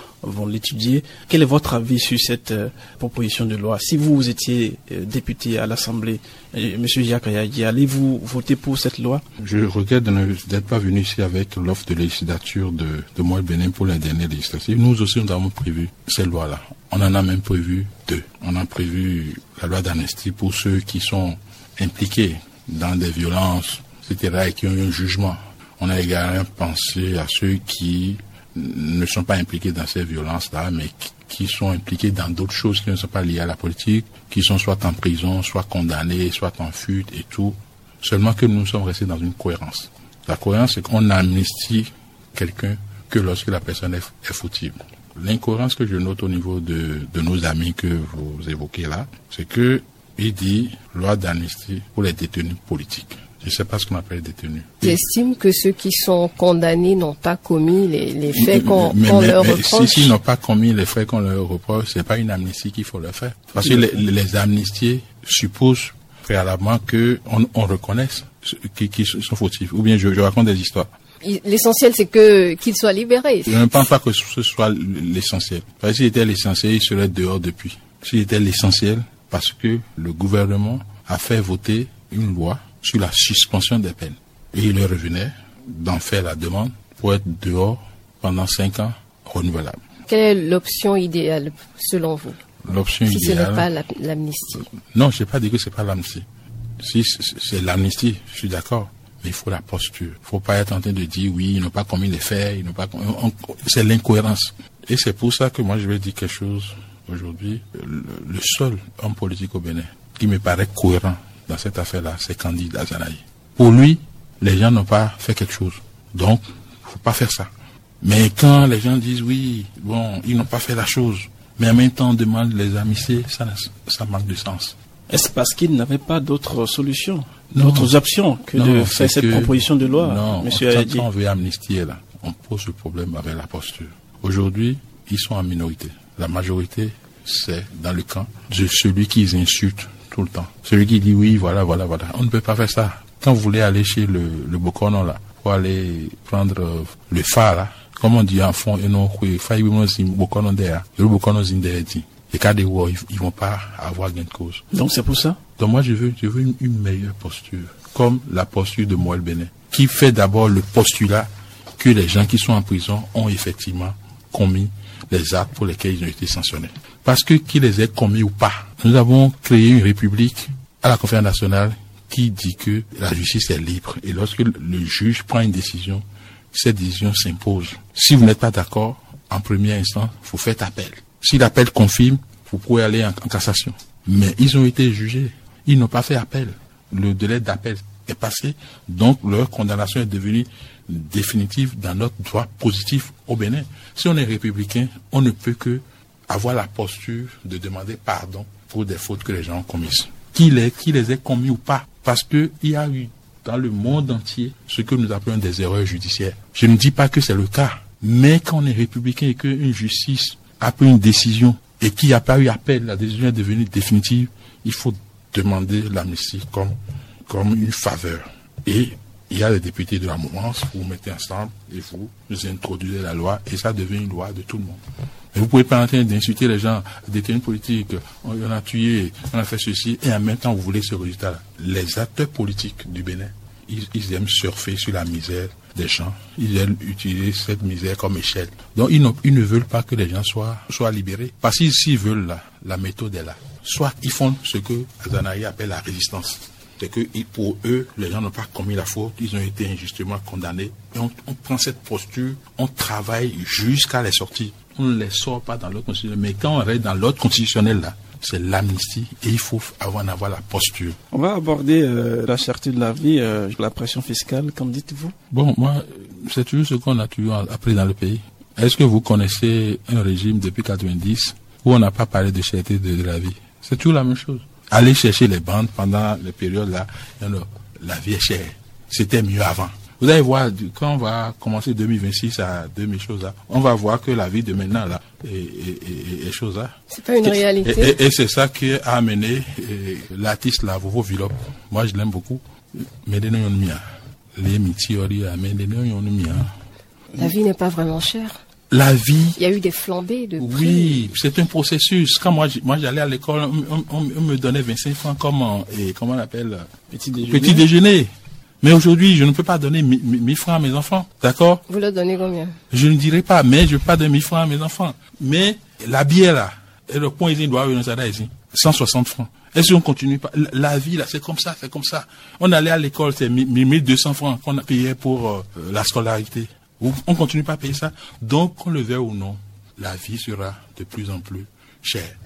l'étudier. Quel est votre avis sur cette proposition de loi? Si vous étiez député à l'Assemblée, Monsieur Jacques allez-vous voter pour cette loi? Je regrette d'être pas venu ici avec l'offre de législature de, de Moël Bénin pour la dernière législative. Nous aussi, nous avons prévu ces lois-là. On en a même prévu deux. On a prévu la loi d'amnistie pour ceux qui sont impliqués dans des violences, etc., et qui ont eu un jugement. On a également pensé à ceux qui ne sont pas impliqués dans ces violences-là, mais qui sont impliqués dans d'autres choses qui ne sont pas liées à la politique, qui sont soit en prison, soit condamnés, soit en fuite et tout. Seulement que nous sommes restés dans une cohérence. La cohérence, c'est qu'on amnistie quelqu'un que lorsque la personne est, fautive. L'incohérence que je note au niveau de, de nos amis que vous évoquez là, c'est que il dit loi d'amnistie pour les détenus politiques. Je ne sais pas ce qu'on appelle détenus. J'estime que ceux qui sont condamnés n'ont pas commis les, les faits qu'on leur reproche. Si, n'ont pas commis les faits qu'on leur reproche, c'est pas une amnistie qu'il faut leur faire. Parce que les, les amnistiés supposent préalablement qu'on on reconnaisse qui, qui sont fautifs. Ou bien je, je raconte des histoires. L'essentiel, c'est que qu'ils soient libérés. Je ne pense pas que ce soit l'essentiel. Parce que s'il était l'essentiel, il serait dehors depuis. S'il était l'essentiel, parce que le gouvernement a fait voter une loi sur la suspension des peines. Et il leur revenait d'en faire la demande pour être dehors pendant cinq ans renouvelable. Quelle est l'option idéale selon vous? L'option si idéale. ce n'est pas l'amnistie. non, je n'ai pas dit que ce n'est pas l'amnistie. Si c'est l'amnistie, je suis d'accord. Mais il faut la posture. Il ne faut pas être en train de dire oui, ils n'ont pas commis les faits, ils n'ont pas C'est l'incohérence. Et c'est pour ça que moi je vais dire quelque chose aujourd'hui. Le, le seul homme politique au Bénin qui me paraît cohérent dans cette affaire-là, c'est Candide Azanaï. Pour lui, les gens n'ont pas fait quelque chose. Donc, faut pas faire ça. Mais quand les gens disent oui, bon, ils n'ont pas fait la chose, mais en même temps on demande les amitiés, ça, ça manque de sens. Est-ce parce qu'il n'avait pas d'autres solutions, d'autres options que de faire cette proposition de loi, non, monsieur quand on veut amnistier là, on pose le problème avec la posture. Aujourd'hui, ils sont en minorité. La majorité, c'est dans le camp de celui qui les insulte tout le temps. Celui qui dit oui, voilà, voilà, voilà. On ne peut pas faire ça. Quand vous voulez aller chez le, le Bokono là, pour aller prendre euh, le phare là, comme on dit en fond, et non, le Bokono dit. Les cas des voix, ils vont pas avoir gain de cause. Donc c'est pour ça? Donc moi je veux, je veux une, meilleure posture, comme la posture de Moël Benet, qui fait d'abord le postulat que les gens qui sont en prison ont effectivement commis les actes pour lesquels ils ont été sanctionnés. Parce que qu'ils les aient commis ou pas, nous avons créé une république à la conférence nationale qui dit que la justice est libre. Et lorsque le juge prend une décision, cette décision s'impose. Si vous n'êtes pas d'accord, en premier instant, vous faites appel. Si l'appel confirme, vous pouvez aller en, cassation. Mais ils ont été jugés. Ils n'ont pas fait appel. Le délai d'appel est passé. Donc leur condamnation est devenue définitive dans notre droit positif au Bénin. Si on est républicain, on ne peut que avoir la posture de demander pardon pour des fautes que les gens ont commises. Qu'ils les, les ait commis ou pas. Parce qu'il y a eu dans le monde entier ce que nous appelons des erreurs judiciaires. Je ne dis pas que c'est le cas. Mais quand on est républicain et qu'une justice a pris une décision et qu'il n'y a pas eu appel, la décision est devenue définitive, il faut demander l'amnistie comme, comme une faveur. Et il y a les députés de la mouvance, vous vous mettez ensemble et vous, vous introduisez la loi et ça devient une loi de tout le monde. Mais vous pouvez pas en train d'insulter les gens, détenus politiques, on, on a tué, on a fait ceci, et en même temps vous voulez ce résultat-là. Les acteurs politiques du Bénin, ils, aiment surfer sur la misère des gens. Ils aiment utiliser cette misère comme échelle. Donc ils, ne veulent pas que les gens soient, libérés. Parce qu'ils s'ils veulent la méthode est là. Soit ils font ce que Azanaï appelle la résistance. C'est que pour eux, les gens n'ont pas commis la faute, ils ont été injustement condamnés. Et on, on prend cette posture, on travaille jusqu'à les sortir. On ne les sort pas dans l'ordre constitutionnel. Mais quand on reste dans l'ordre constitutionnel là, c'est l'amnistie et il faut avoir, en avoir la posture. On va aborder euh, la cherté de la vie, euh, la pression fiscale, qu'en dites-vous? Bon, moi, c'est toujours ce qu'on a toujours appris dans le pays. Est-ce que vous connaissez un régime depuis 90 où on n'a pas parlé de cherté de, la vie? C'est toujours la même chose. Aller chercher les bandes pendant les périodes là, la vie est chère. C'était mieux avant. Vous allez voir, quand on va commencer 2026 à 2000 choses là, on va voir que la vie de maintenant là est, est, est, chose là. C'est pas une réalité. Et, c'est ça qui a amené l'artiste là, Vovo Villop. Moi, je l'aime beaucoup. Mais les La vie n'est pas vraiment chère. La vie. Il y a eu des flambées de prix. Oui, c'est un processus. Quand moi, moi j'allais à l'école, on, me donnait 25 francs comme, et comment on appelle Petit déjeuner. Petit déjeuner. Mais aujourd'hui, je ne peux pas donner 1000 francs à mes enfants. D'accord? Vous leur donnez combien? Je ne dirai pas, mais je ne peux pas donner 1000 francs à mes enfants. Mais la bière, là, et le point, il doit ici. 160 francs. Est-ce qu'on continue pas? La vie, là, c'est comme ça, c'est comme ça. On allait à l'école, c'est 1200 francs qu'on a payé pour euh, la scolarité. On continue pas à payer ça. Donc, qu'on le veuille ou non, la vie sera de plus en plus chère.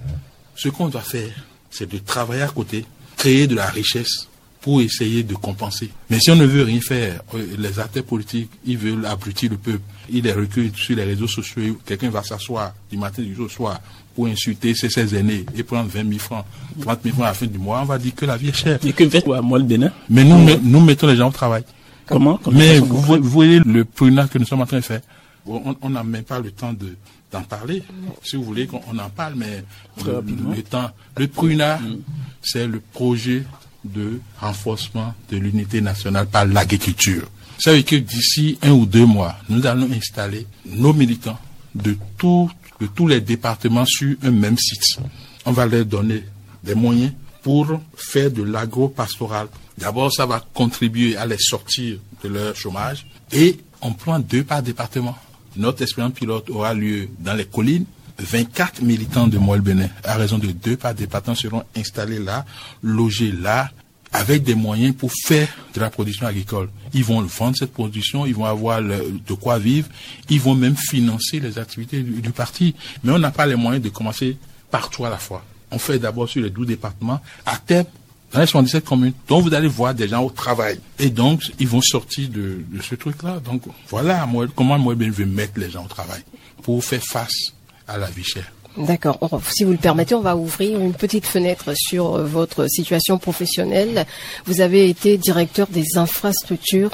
Ce qu'on doit faire, c'est de travailler à côté, créer de la richesse, pour essayer de compenser. Mais si on ne veut rien faire, euh, les acteurs politiques, ils veulent abrutir le peuple. Ils les recrutent sur les réseaux sociaux. Quelqu'un va s'asseoir du matin du soir pour insulter ses, ses aînés et prendre 20 000 francs, 30 000 francs à la fin du mois. On va dire que la vie est chère. Et que fait moi le Bénin? Mais nous, nous mettons les gens au travail. Comment, Mais vous, voyez le prunat que nous sommes en train de faire. On n'a même pas le temps de d'en parler. Si vous voulez qu'on en parle, mais le, temps. Le prunat, mm. c'est le projet de renforcement de l'unité nationale par l'agriculture. Ça veut dire que d'ici un ou deux mois, nous allons installer nos militants de, de tous les départements sur un même site. On va leur donner des moyens pour faire de l'agro-pastoral. D'abord, ça va contribuer à les sortir de leur chômage et on prend deux par département. Notre expérience pilote aura lieu dans les collines 24 militants de Moël Bénin, à raison de deux par département, seront installés là, logés là, avec des moyens pour faire de la production agricole. Ils vont vendre cette production, ils vont avoir de quoi vivre, ils vont même financer les activités du, parti. Mais on n'a pas les moyens de commencer partout à la fois. On fait d'abord sur les 12 départements. À terme, dans les 77 communes. Donc vous allez voir des gens au travail. Et donc, ils vont sortir de, de ce truc-là. Donc voilà moi, comment moi je veux mettre les gens au travail pour faire face à la vie chère. D'accord. Si vous le permettez, on va ouvrir une petite fenêtre sur euh, votre situation professionnelle. Vous avez été directeur des infrastructures.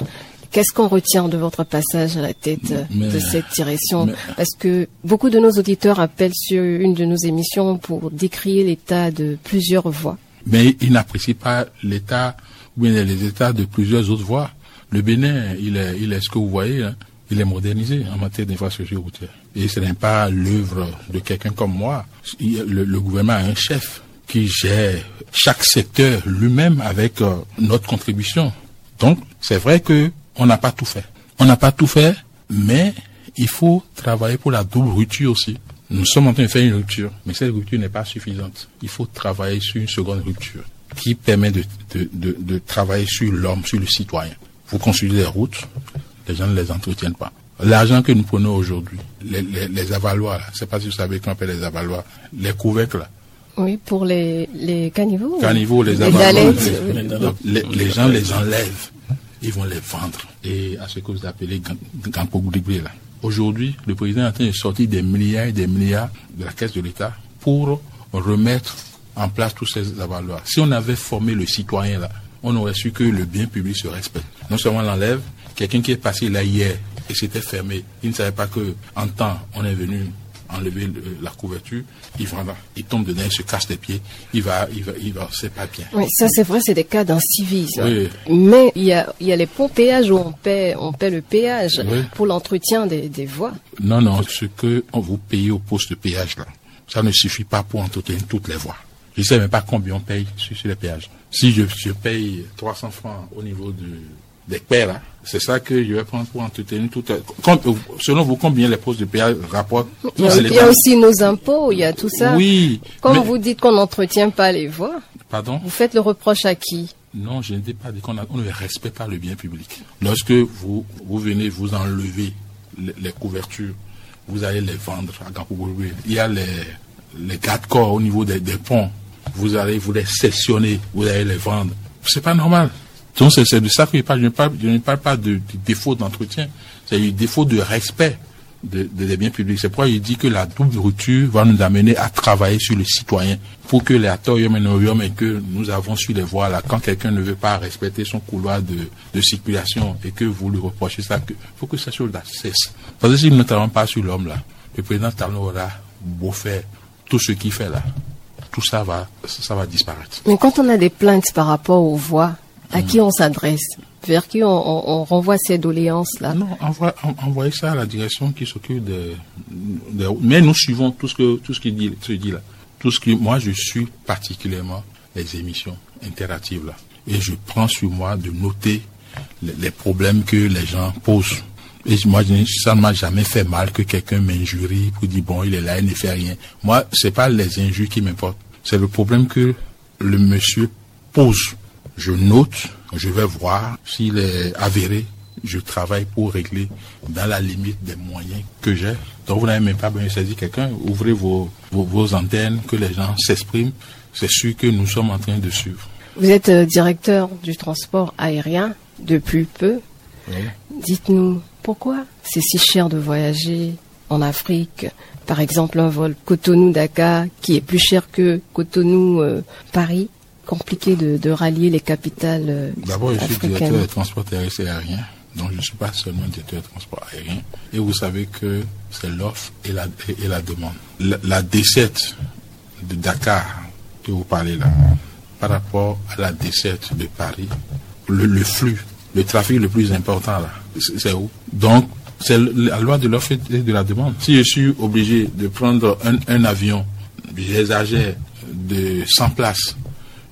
Qu'est-ce qu'on retient de votre passage à la tête euh, Mais- de cette direction mais- Parce que beaucoup de nos auditeurs appellent sur une de nos émissions pour décrire l'état de plusieurs voies. Mais ils n'apprécient pas l'État ou bien les États de plusieurs autres voies. Le Bénin, il est, il est ce que vous voyez, hein, il est modernisé en matière d'infrastructure routière. Et ce n'est pas l'œuvre de quelqu'un comme moi. Il- Le, le gouvernement a un chef qui gère chaque secteur lui-même avec euh, notre contribution. Donc, c'est vrai que on n'a pas tout fait. On n'a pas tout fait, mais il faut travailler pour la double rupture aussi. Nous sommes en train de faire une rupture, mais cette rupture n'est pas suffisante. Il faut travailler sur une seconde rupture qui permet de, de, de, de travailler sur l'homme, sur le citoyen. Vous construisez des routes, les gens ne les entretiennent pas. L'argent que nous prenons aujourd'hui, les, les, les avaloirs, là, sais pas si vous savez qu'on appelle les avaloirs, les couvercles, là, Oui, pour les, les caniveaux. caniveaux, les Les avaloirs, les, les, les gens les enlèvent, ils vont les vendre. Et à ce que vous appelez Gampogoudibri, là. Aujourd'hui, le président est en train de sortir des milliards et des milliards de la caisse de l'État pour remettre en place tous ces avaloirs. Si on avait formé le citoyen là, on aurait su que le bien public se respecte. Non seulement on l'enlève, quelqu'un qui est passé là hier et c'était fermé, il ne savait pas que en temps on est venu enlever le- la couverture, il va il tombe dedans, il se casse les pieds, il va, il va, il va, c'est pas bien. Oui, ça c'est vrai, c'est des cas d'incivisme. Oui. Mais il y a, il y a les ponts péages où on paie, on paie le péage Oui. pour l'entretien des, des voies. Non, non, ce que on vous payez au poste de péage là, ça ne suffit pas pour entretenir toutes les voies. Je ne sais même pas combien on paye sur, sur les péages. Si je, je paye 300 francs au niveau de, des paix là, c'est ça que je vais prendre pour entretenir toutes les... Com- selon vous, combien les postes de péage rapportent Il y a, aussi nos impôts, il y a tout ça. Oui. Comme mais- vous dites qu'on n'entretient pas les voies, Pardon? vous faites le reproche à qui? Non, je ne dis pas dit qu'on ne respecte pas le bien public. Lorsque vous, vous venez vous enlever les, les couvertures, vous allez les vendre à Gampougourou. Il y a les, les garde-corps au niveau des, des ponts. Vous allez vous les sectionner, vous allez les vendre. C'est pas normal. Donc c'est de ça que je parle. Je ne parle, je ne parle pas de, défaut d'entretien. C'est du défaut de respect de- de- des biens publics. C'est pourquoi il dit que la double rupture va nous amener à travailler sur le citoyen pour que les atorium et norium et que nous avons sur les voies là, quand quelqu'un ne veut pas respecter son couloir de, circulation et que vous lui reprochez ça, il faut que cette chose-là cesse. Parce que si nous ne travaillons pas sur l'homme là, le président Talon aura beau faire tout ce qu'il fait là, tout ça ça va disparaître. Mais quand on a des plaintes par rapport aux voies, à qui on s'adresse? Vers qui on, on- on renvoie ces doléances-là? Non, envoie- en- envoyez ça à la direction qui s'occupe de, de- Mais nous suivons tout ce que tout ce qui dit, se dit là. Tout ce que moi je suis particulièrement les émissions interactives là. Et je prends sur moi de noter les, problèmes que les gens posent. Et moi, ça ne m'a jamais fait mal que quelqu'un m'injurie pour dire bon, il est là, il ne fait rien. Moi, c'est pas les injures qui m'importent. C'est le problème que le monsieur pose. Je note, je vais voir s'il est avéré. Je travaille pour régler dans la limite des moyens que j'ai. Donc vous n'avez même pas besoin de saisir quelqu'un. Ouvrez vos, vos, vos antennes, que les gens s'expriment. C'est sûr que nous sommes en train de suivre. Vous êtes euh, directeur du transport aérien depuis peu. Oui. Dites-nous, pourquoi c'est si cher de voyager en Afrique Par exemple, un vol Cotonou-Dakar qui est plus cher que Cotonou-Paris. Compliqué de, de rallier les capitales euh, D'abord, je suis directeur africaines. des transports terrestres et aériens. Donc, je ne suis pas seulement directeur de transport aérien. Et vous savez que c'est l'offre et la, et, et la demande. La, la desserte de Dakar que vous parlez là, par rapport à la desserte de Paris, le, le flux, le trafic le plus important là, c'est c'est où? Donc, c'est la loi de l'offre et de la demande. Si je suis obligé de prendre un, un avion, j'exagère, de 100 places,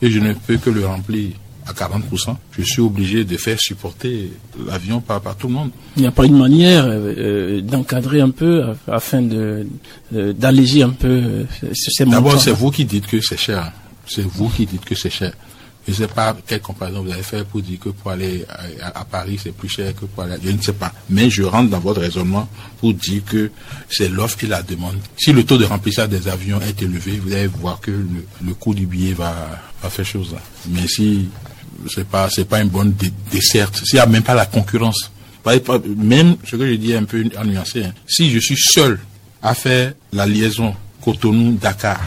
et je ne peux que le remplir à 40%, je suis obligé de faire supporter l'avion par, par tout le monde. Il n'y a pas une manière euh, euh, d'encadrer un peu euh, afin de euh, d'alléger un peu euh, ces montants. D'abord, c'est vous qui dites que c'est cher. C'est vous qui dites que c'est cher. Je ne sais pas quelle comparaison vous avez fait pour dire que pour aller à, Paris, c'est plus cher que pour aller... Je ne sais pas. Mais je rentre dans votre raisonnement pour dire que c'est l'offre et la demande. Si le taux de remplissage des avions est élevé, vous allez voir que le, coût du billet va, faire chose. Mais si c'est pas pas une bonne desserte, s'il n'y a même pas la concurrence, même ce que je dis un peu nuancé, hein. si je suis seul à faire la liaison Cotonou-Dakar,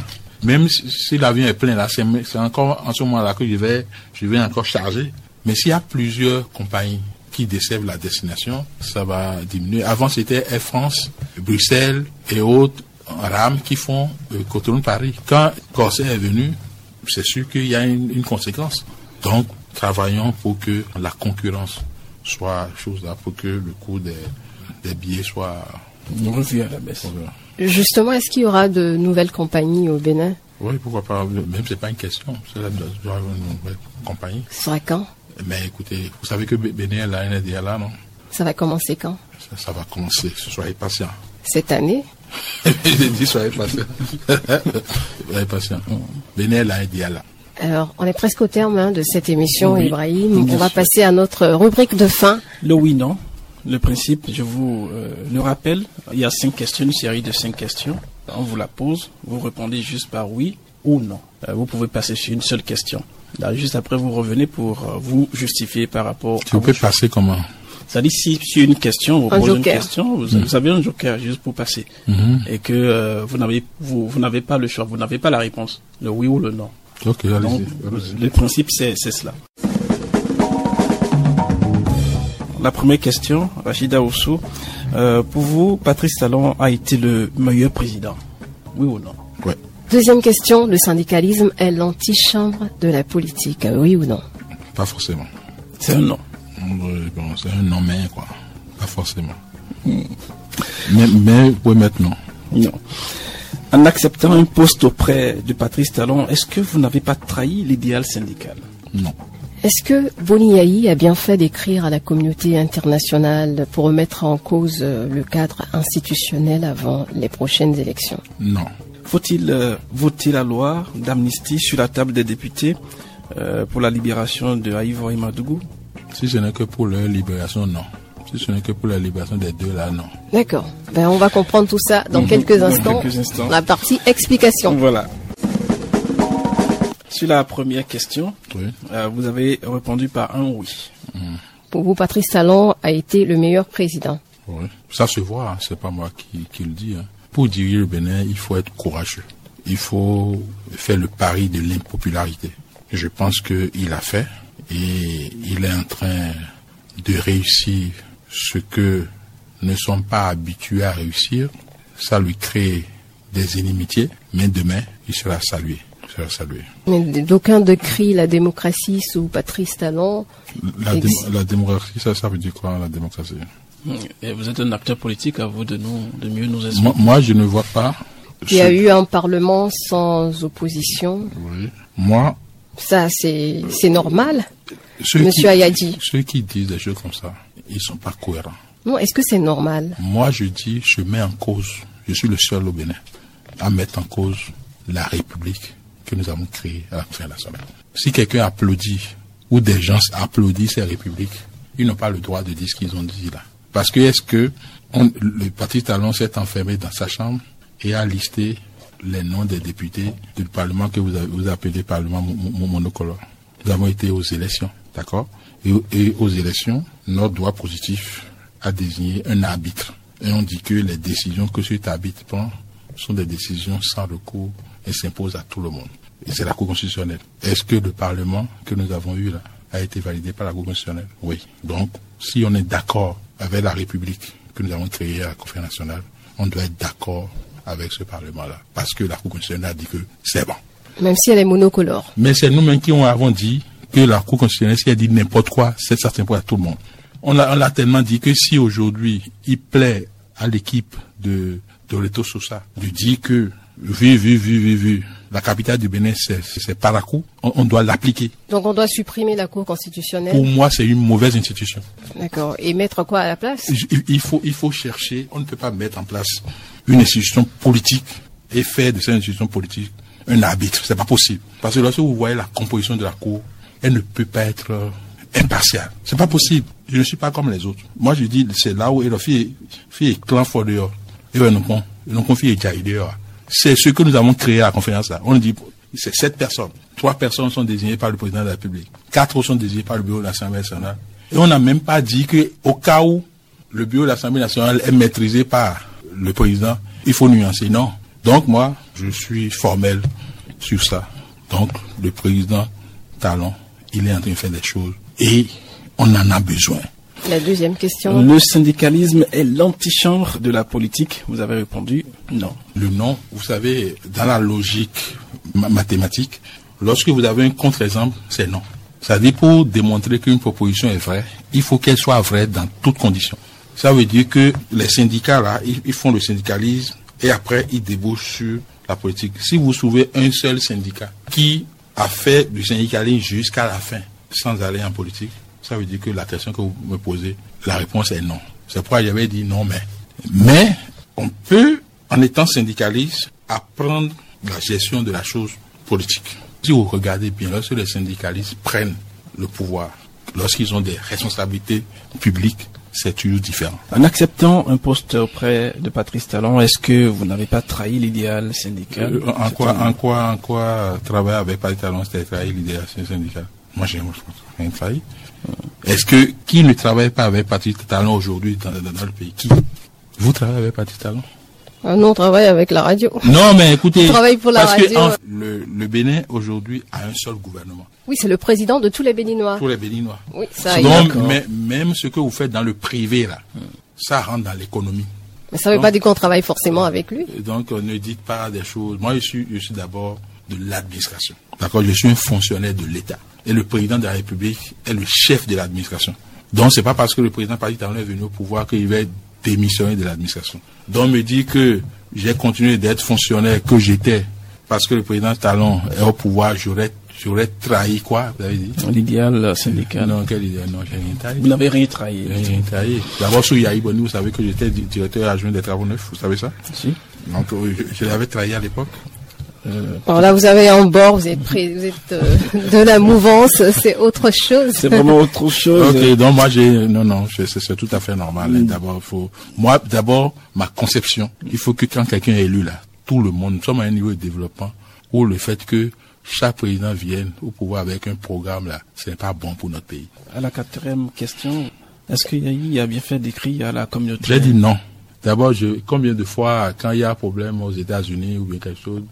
même si, l'avion est plein là, c'est encore en ce moment-là que je vais, je vais encore charger. Mais s'il y a plusieurs compagnies qui desservent la destination, ça va diminuer. Avant, c'était Air France, Bruxelles et autres rames qui font euh, Cotonou-Paris. Quand Corsair est venu, c'est sûr qu'il y a une, conséquence. Donc, travaillons pour que la concurrence soit chose là, pour que le coût des, des billets soit revu à la baisse. Justement, est-ce qu'il y aura de nouvelles compagnies au Bénin? Oui, pourquoi pas. Même c'est pas une question. C'est la nouvelle compagnie. Ce sera quand? Mais écoutez, vous savez que Bénin a un là, non? Ça va commencer quand? Ça, va commencer. Soyez patient. Cette année? J'ai dit soyez patient. soyez patient. Bénin a un là. Alors, on est presque au terme hein, de cette émission, Ibrahim. On va passer à notre rubrique de fin. Le oui, non. Le principe, je vous euh, le rappelle, il y a cinq questions, une série de cinq questions. On vous la pose, vous répondez juste par oui ou non. Euh, vous pouvez passer sur une seule question. Là, juste après, vous revenez pour euh, vous justifier par rapport. Tu peux passer comment? Ça dit si sur une question, vous posez une question, vous, mm. avez un joker juste pour passer, mm-hmm. et que vous n'avez vous, vous n'avez pas le choix, vous n'avez pas la réponse, le oui ou le non. Ok, allez-y. Le principe, c'est cela. La première question, Rachida Oussou. Euh, pour vous, Patrice Talon a été le meilleur président Oui ou non? Oui. Deuxième question, le syndicalisme est l'antichambre de la politique, oui ou non? Pas forcément. C'est un non. c'est un non, mais quoi. Pas forcément. Hmm. Mais, mais oui, maintenant. Non. En acceptant un poste auprès de Patrice Talon, est-ce que vous n'avez pas trahi l'idéal syndical? Non. Est-ce que Boniaï a bien fait d'écrire à la communauté internationale pour remettre en cause euh, le cadre institutionnel avant les prochaines élections? Non. Faut-il euh, voter la loi d'amnistie sur la table des députés euh, pour la libération de Haïvo et Madougou? Si ce n'est que pour leur libération, non. Si ce n'est que pour la libération des deux, là, non. D'accord. Ben, on va comprendre tout ça dans, quelques, instants, quelques instants. La partie explication. Voilà. Sur la première question, euh, vous avez répondu par un oui. Mm. Pour vous, Patrice Talon a été le meilleur président. Oui. Ça se voit, hein. c'est pas moi qui, le dis. Hein. Pour diriger le Bénin, il faut être courageux. Il faut faire le pari de l'impopularité. Je pense qu'il a fait et il est en train de réussir ce que ne sont pas habitués à réussir. Ça lui crée des inimitiés, mais demain, il sera salué. Mais d'aucuns de crient la démocratie sous Patrice Talon. La, démocratie, ça, veut dire quoi, la démocratie? Vous êtes un acteur politique, à vous de, nous, de mieux nous expliquer. Moi, je ne vois pas. Il y a eu un parlement sans opposition. Oui. Moi. Ça, c'est normal. Monsieur Ayadi. Ceux qui disent des choses comme ça, ils ne sont pas cohérents. Non, est-ce que c'est normal? Moi, je dis, je mets en cause, je suis le seul au Bénin, à mettre en cause la République que nous avons créé à la nationale. Si quelqu'un applaudit ou des gens applaudissent ces républiques, ils n'ont pas le droit de dire ce qu'ils ont dit là. Parce que est-ce que le parti Talon s'est enfermé dans sa chambre et a listé les noms des députés du Parlement que vous, avez, vous appelez Parlement monocolore. Nous avons été aux élections, d'accord? Et, aux élections, notre droit positif a désigné un arbitre. Et on dit que les décisions que cet arbitre prend sont des décisions sans recours et s'imposent à tout le monde et c'est la Cour constitutionnelle. Est-ce que le Parlement que nous avons eu là a été validé par la Cour constitutionnelle? Oui. Donc, si on est d'accord avec la République que nous avons créée à la Conférence nationale, on doit être d'accord avec ce Parlement-là. Parce que la Cour constitutionnelle a dit que c'est bon. Même si elle est monocolore. Mais c'est nous-mêmes qui avons dit que la Cour constitutionnelle, si elle dit n'importe quoi, c'est certain pour tout le monde. On l'a tellement dit que si aujourd'hui, il plaît à l'équipe de, de Reto Sosa de dire que, vu, vu, vu, vu, vu, la capitale du Bénin, c'est Parakou, on, on doit l'appliquer. Donc on doit supprimer la Cour constitutionnelle Pour moi, c'est une mauvaise institution. D'accord. Et mettre quoi à la place? Il, faut, il faut chercher, on ne peut pas mettre en place une institution politique et faire de cette institution politique un arbitre. C'est pas possible. Parce que lorsque vous voyez la composition de la Cour, elle ne peut pas être euh, impartiale. C'est pas possible. Je ne suis pas comme les autres. Moi, je dis, c'est là où la fille, fille est clan fort dehors. Et ouais, non, non, confie déjà dehors. C'est ce que nous avons créé à la conférence là. On dit, c'est sept personnes. Trois personnes sont désignées par le président de la République. Quatre sont désignées par le bureau de l'Assemblée nationale. Et on n'a même pas dit que, au cas où le bureau de l'Assemblée nationale est maîtrisé par le président, il faut nuancer. Non. Donc moi, je suis formel sur ça. Donc le président Talon, il est en train de faire des choses et on en a besoin. La deuxième question. Le syndicalisme est l'antichambre de la politique. Vous avez répondu non. Le non, vous savez, dans la logique mathématique, lorsque vous avez un contre-exemple, c'est non. Ça dit pour démontrer qu'une proposition est vraie, il faut qu'elle soit vraie dans toutes conditions. Ça veut dire que les syndicats, là, ils, font le syndicalisme et après, ils débouchent sur la politique. Si vous trouvez un seul syndicat qui a fait du syndicalisme jusqu'à la fin, sans aller en politique, ça veut dire que la question que vous me posez, la réponse est non. C'est pourquoi j'avais dit non, mais. Mais, on peut, en étant syndicaliste, apprendre la gestion de la chose politique. Si vous regardez bien, lorsque les syndicalistes prennent le pouvoir, lorsqu'ils ont des responsabilités publiques, c'est toujours différent. En acceptant un poste auprès de Patrice Talon, est-ce que vous n'avez pas trahi l'idéal syndical? Euh, En quoi, en quoi, en quoi travailler avec Patrice Talon, c'était trahir l'idéal syndical? Moi, j'ai rien trahi. Est-ce que qui ne travaille pas avec Patrice Talon aujourd'hui dans, dans, le pays? Qui? Vous travaillez avec Patrice Talon? Ah, nous, on travaille avec la radio. Non, mais écoutez, on travaille pour la parce radio. que le, le, Bénin aujourd'hui a un seul gouvernement. Oui, c'est le président de tous les Béninois. Tous les Béninois. Oui, ça. Donc, mais, même ce que vous faites dans le privé là, ça rentre dans l'économie. Mais ça ne veut pas dire qu'on travaille forcément avec lui. Donc, ne dites pas des choses. Moi, je suis, je suis d'abord de l'administration. D'accord, je suis un fonctionnaire de l'État. Et le président de la République est le chef de l'administration. Donc, c'est pas parce que le président Paris Talon est venu au pouvoir qu'il va démissionner de l'administration. Donc, me dit que j'ai continué d'être fonctionnaire que j'étais parce que le président Talon est au pouvoir, j'aurais j'aurais trahi quoi, vous avez dit? L'idéal syndical. Non, quel idéal? Non, j'ai rien trahi. Vous n'avez rien trahi. Rien trahi. D'abord, sur Yahi Boni, vous savez que j'étais directeur adjoint des travaux neufs, vous savez ça? Si. Donc, euh, je, je l'avais trahi à l'époque. Euh, Alors là, vous avez un bord, vous êtes, prêt, vous êtes euh, de la mouvance, c'est autre chose. C'est vraiment autre chose. Ok, donc moi j'ai, non non, c'est tout à fait normal. Mm. D'abord, faut, moi d'abord ma conception, il faut que quand quelqu'un est élu là, tout le monde, nous sommes à un niveau de développement où le fait que chaque président vienne au pouvoir avec un programme là, ce n'est pas bon pour notre pays. À la quatrième question, est-ce qu'il y a bien fait d'écrire à la communauté? J'ai dit non. D'abord, je, combien de fois, quand il y a un problème aux États-Unis ou bien quelque chose,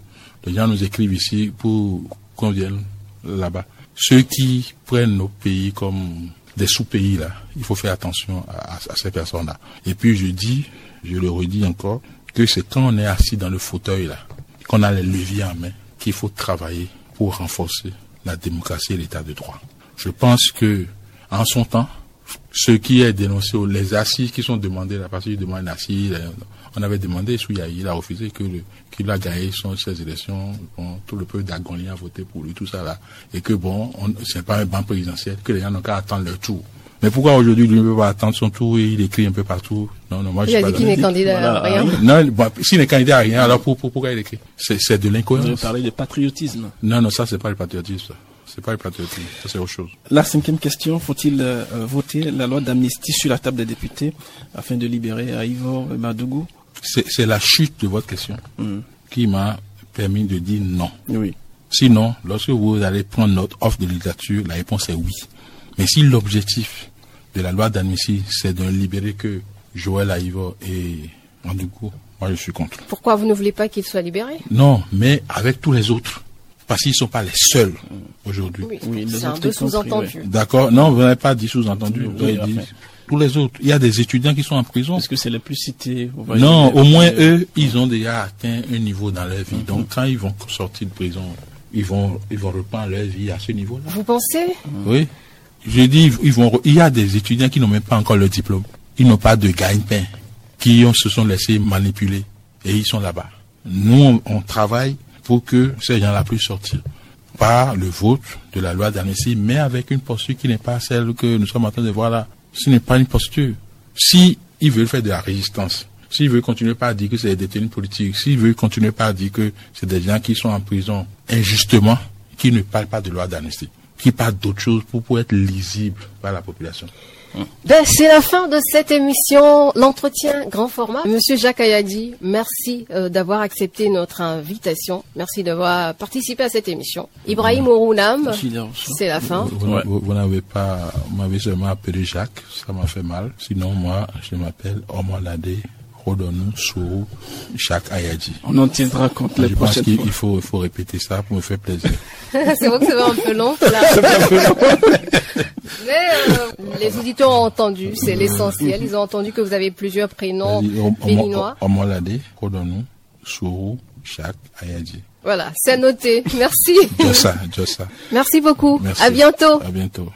les gens nous écrivent ici pour qu'on vienne là-bas. Ceux qui prennent nos pays comme des sous-pays, là, il faut faire attention à, ces personnes-là. Et puis je dis, je le redis encore, que c'est quand on est assis dans le fauteuil, là, qu'on a les leviers en main, qu'il faut travailler pour renforcer la démocratie et l'état de droit. Je pense que, en son temps, ce qui est dénoncé, les assises qui sont demandées, la partie demande assise, on avait demandé, il a refusé que qu'il a gagné son, ses élections, bon, tout le peuple d'Agonien a voté pour lui, tout ça là, et que bon, c'est pas un banc présidentiel, que les gens n'ont qu'à attendre leur tour. Mais pourquoi aujourd'hui lui ne peut pas attendre son tour et il écrit un peu partout? Non, non, moi il je a dit qu'il n'est candidat à rien. Non, bon, s'il n'est candidat à rien, alors pour, pourquoi il écrit? C'est de l'incohérence. Vous parlez de patriotisme. Non, non, ça c'est pas le patriotisme. C'est pas le patriotisme, ça c'est autre chose. La cinquième question, faut-il euh, voter la loi d'amnistie sur la table des députés afin de libérer Ivor Madougou? C'est la chute de votre question mm. qui m'a permis de dire non. Oui. Sinon, lorsque vous allez prendre notre offre de littérature, la réponse est oui. Mais si l'objectif de la loi d'admission, c'est de libérer que Joël Aïvo et Mandoukou, moi je suis contre. Pourquoi vous ne voulez pas qu'il soit libéré Non, mais avec tous les autres. Parce qu'ils ne sont pas les seuls aujourd'hui. Oui, c'est un peu sous-entendu. D'accord. Non, vous n'avez pas dit sous-entendu. Vous avez dit tous les autres. Il y a des étudiants qui sont en prison. Est-ce que c'est les plus cités Non, au moins eux, ils ont déjà atteint un niveau dans leur vie. Mhm. Donc quand ils vont sortir de prison, ils vont, ils vont reprendre leur vie à ce niveau-là. Vous pensez? Oui. Je dis, ils vont, il y a des étudiants qui n'ont même pas encore le diplôme. Ils n'ont pas de gagne-pain, qui se sont laissés manipuler et ils sont là-bas. Nous, on, travaille pour que ces gens-là puissent sortir par le vote de la loi d'amnistie, mais avec une posture qui n'est pas celle que nous sommes en train de voir là ce n'est pas une posture. Si veut faire de la résistance, s'il veut continuer par dire que c'est des détenus politiques, s'il veut continuer par dire que c'est des gens qui sont en prison injustement, qui ne parlent pas de loi d'amnistie. qui parle d'autre chose pour, pour être lisible par la population. Ben, c'est la fin de cette émission, l'entretien grand format. Monsieur Jacques Ayadi, merci euh, d'avoir accepté notre invitation. Merci d'avoir participé à cette émission. Ibrahim Ourounam, c'est la fin. Vous, vous- Ouais. vous- vous n'avez pas, vous m'avez seulement appelé Jacques, ça m'a fait mal. Sinon, moi, je m'appelle Omalade Ayadji. On en tiendra compte les Je pense prochaines qu'il fois. il faut, répéter ça pour me faire plaisir. c'est vrai que c'est un peu long. là. Mais euh, les auditeurs ont entendu, c'est l'essentiel. Ils ont entendu que vous avez plusieurs prénoms béninois. Sourou Jacques Ayadji. Voilà, c'est noté. Merci. Jossa, Jossa. Merci beaucoup. Merci. À bientôt. À bientôt.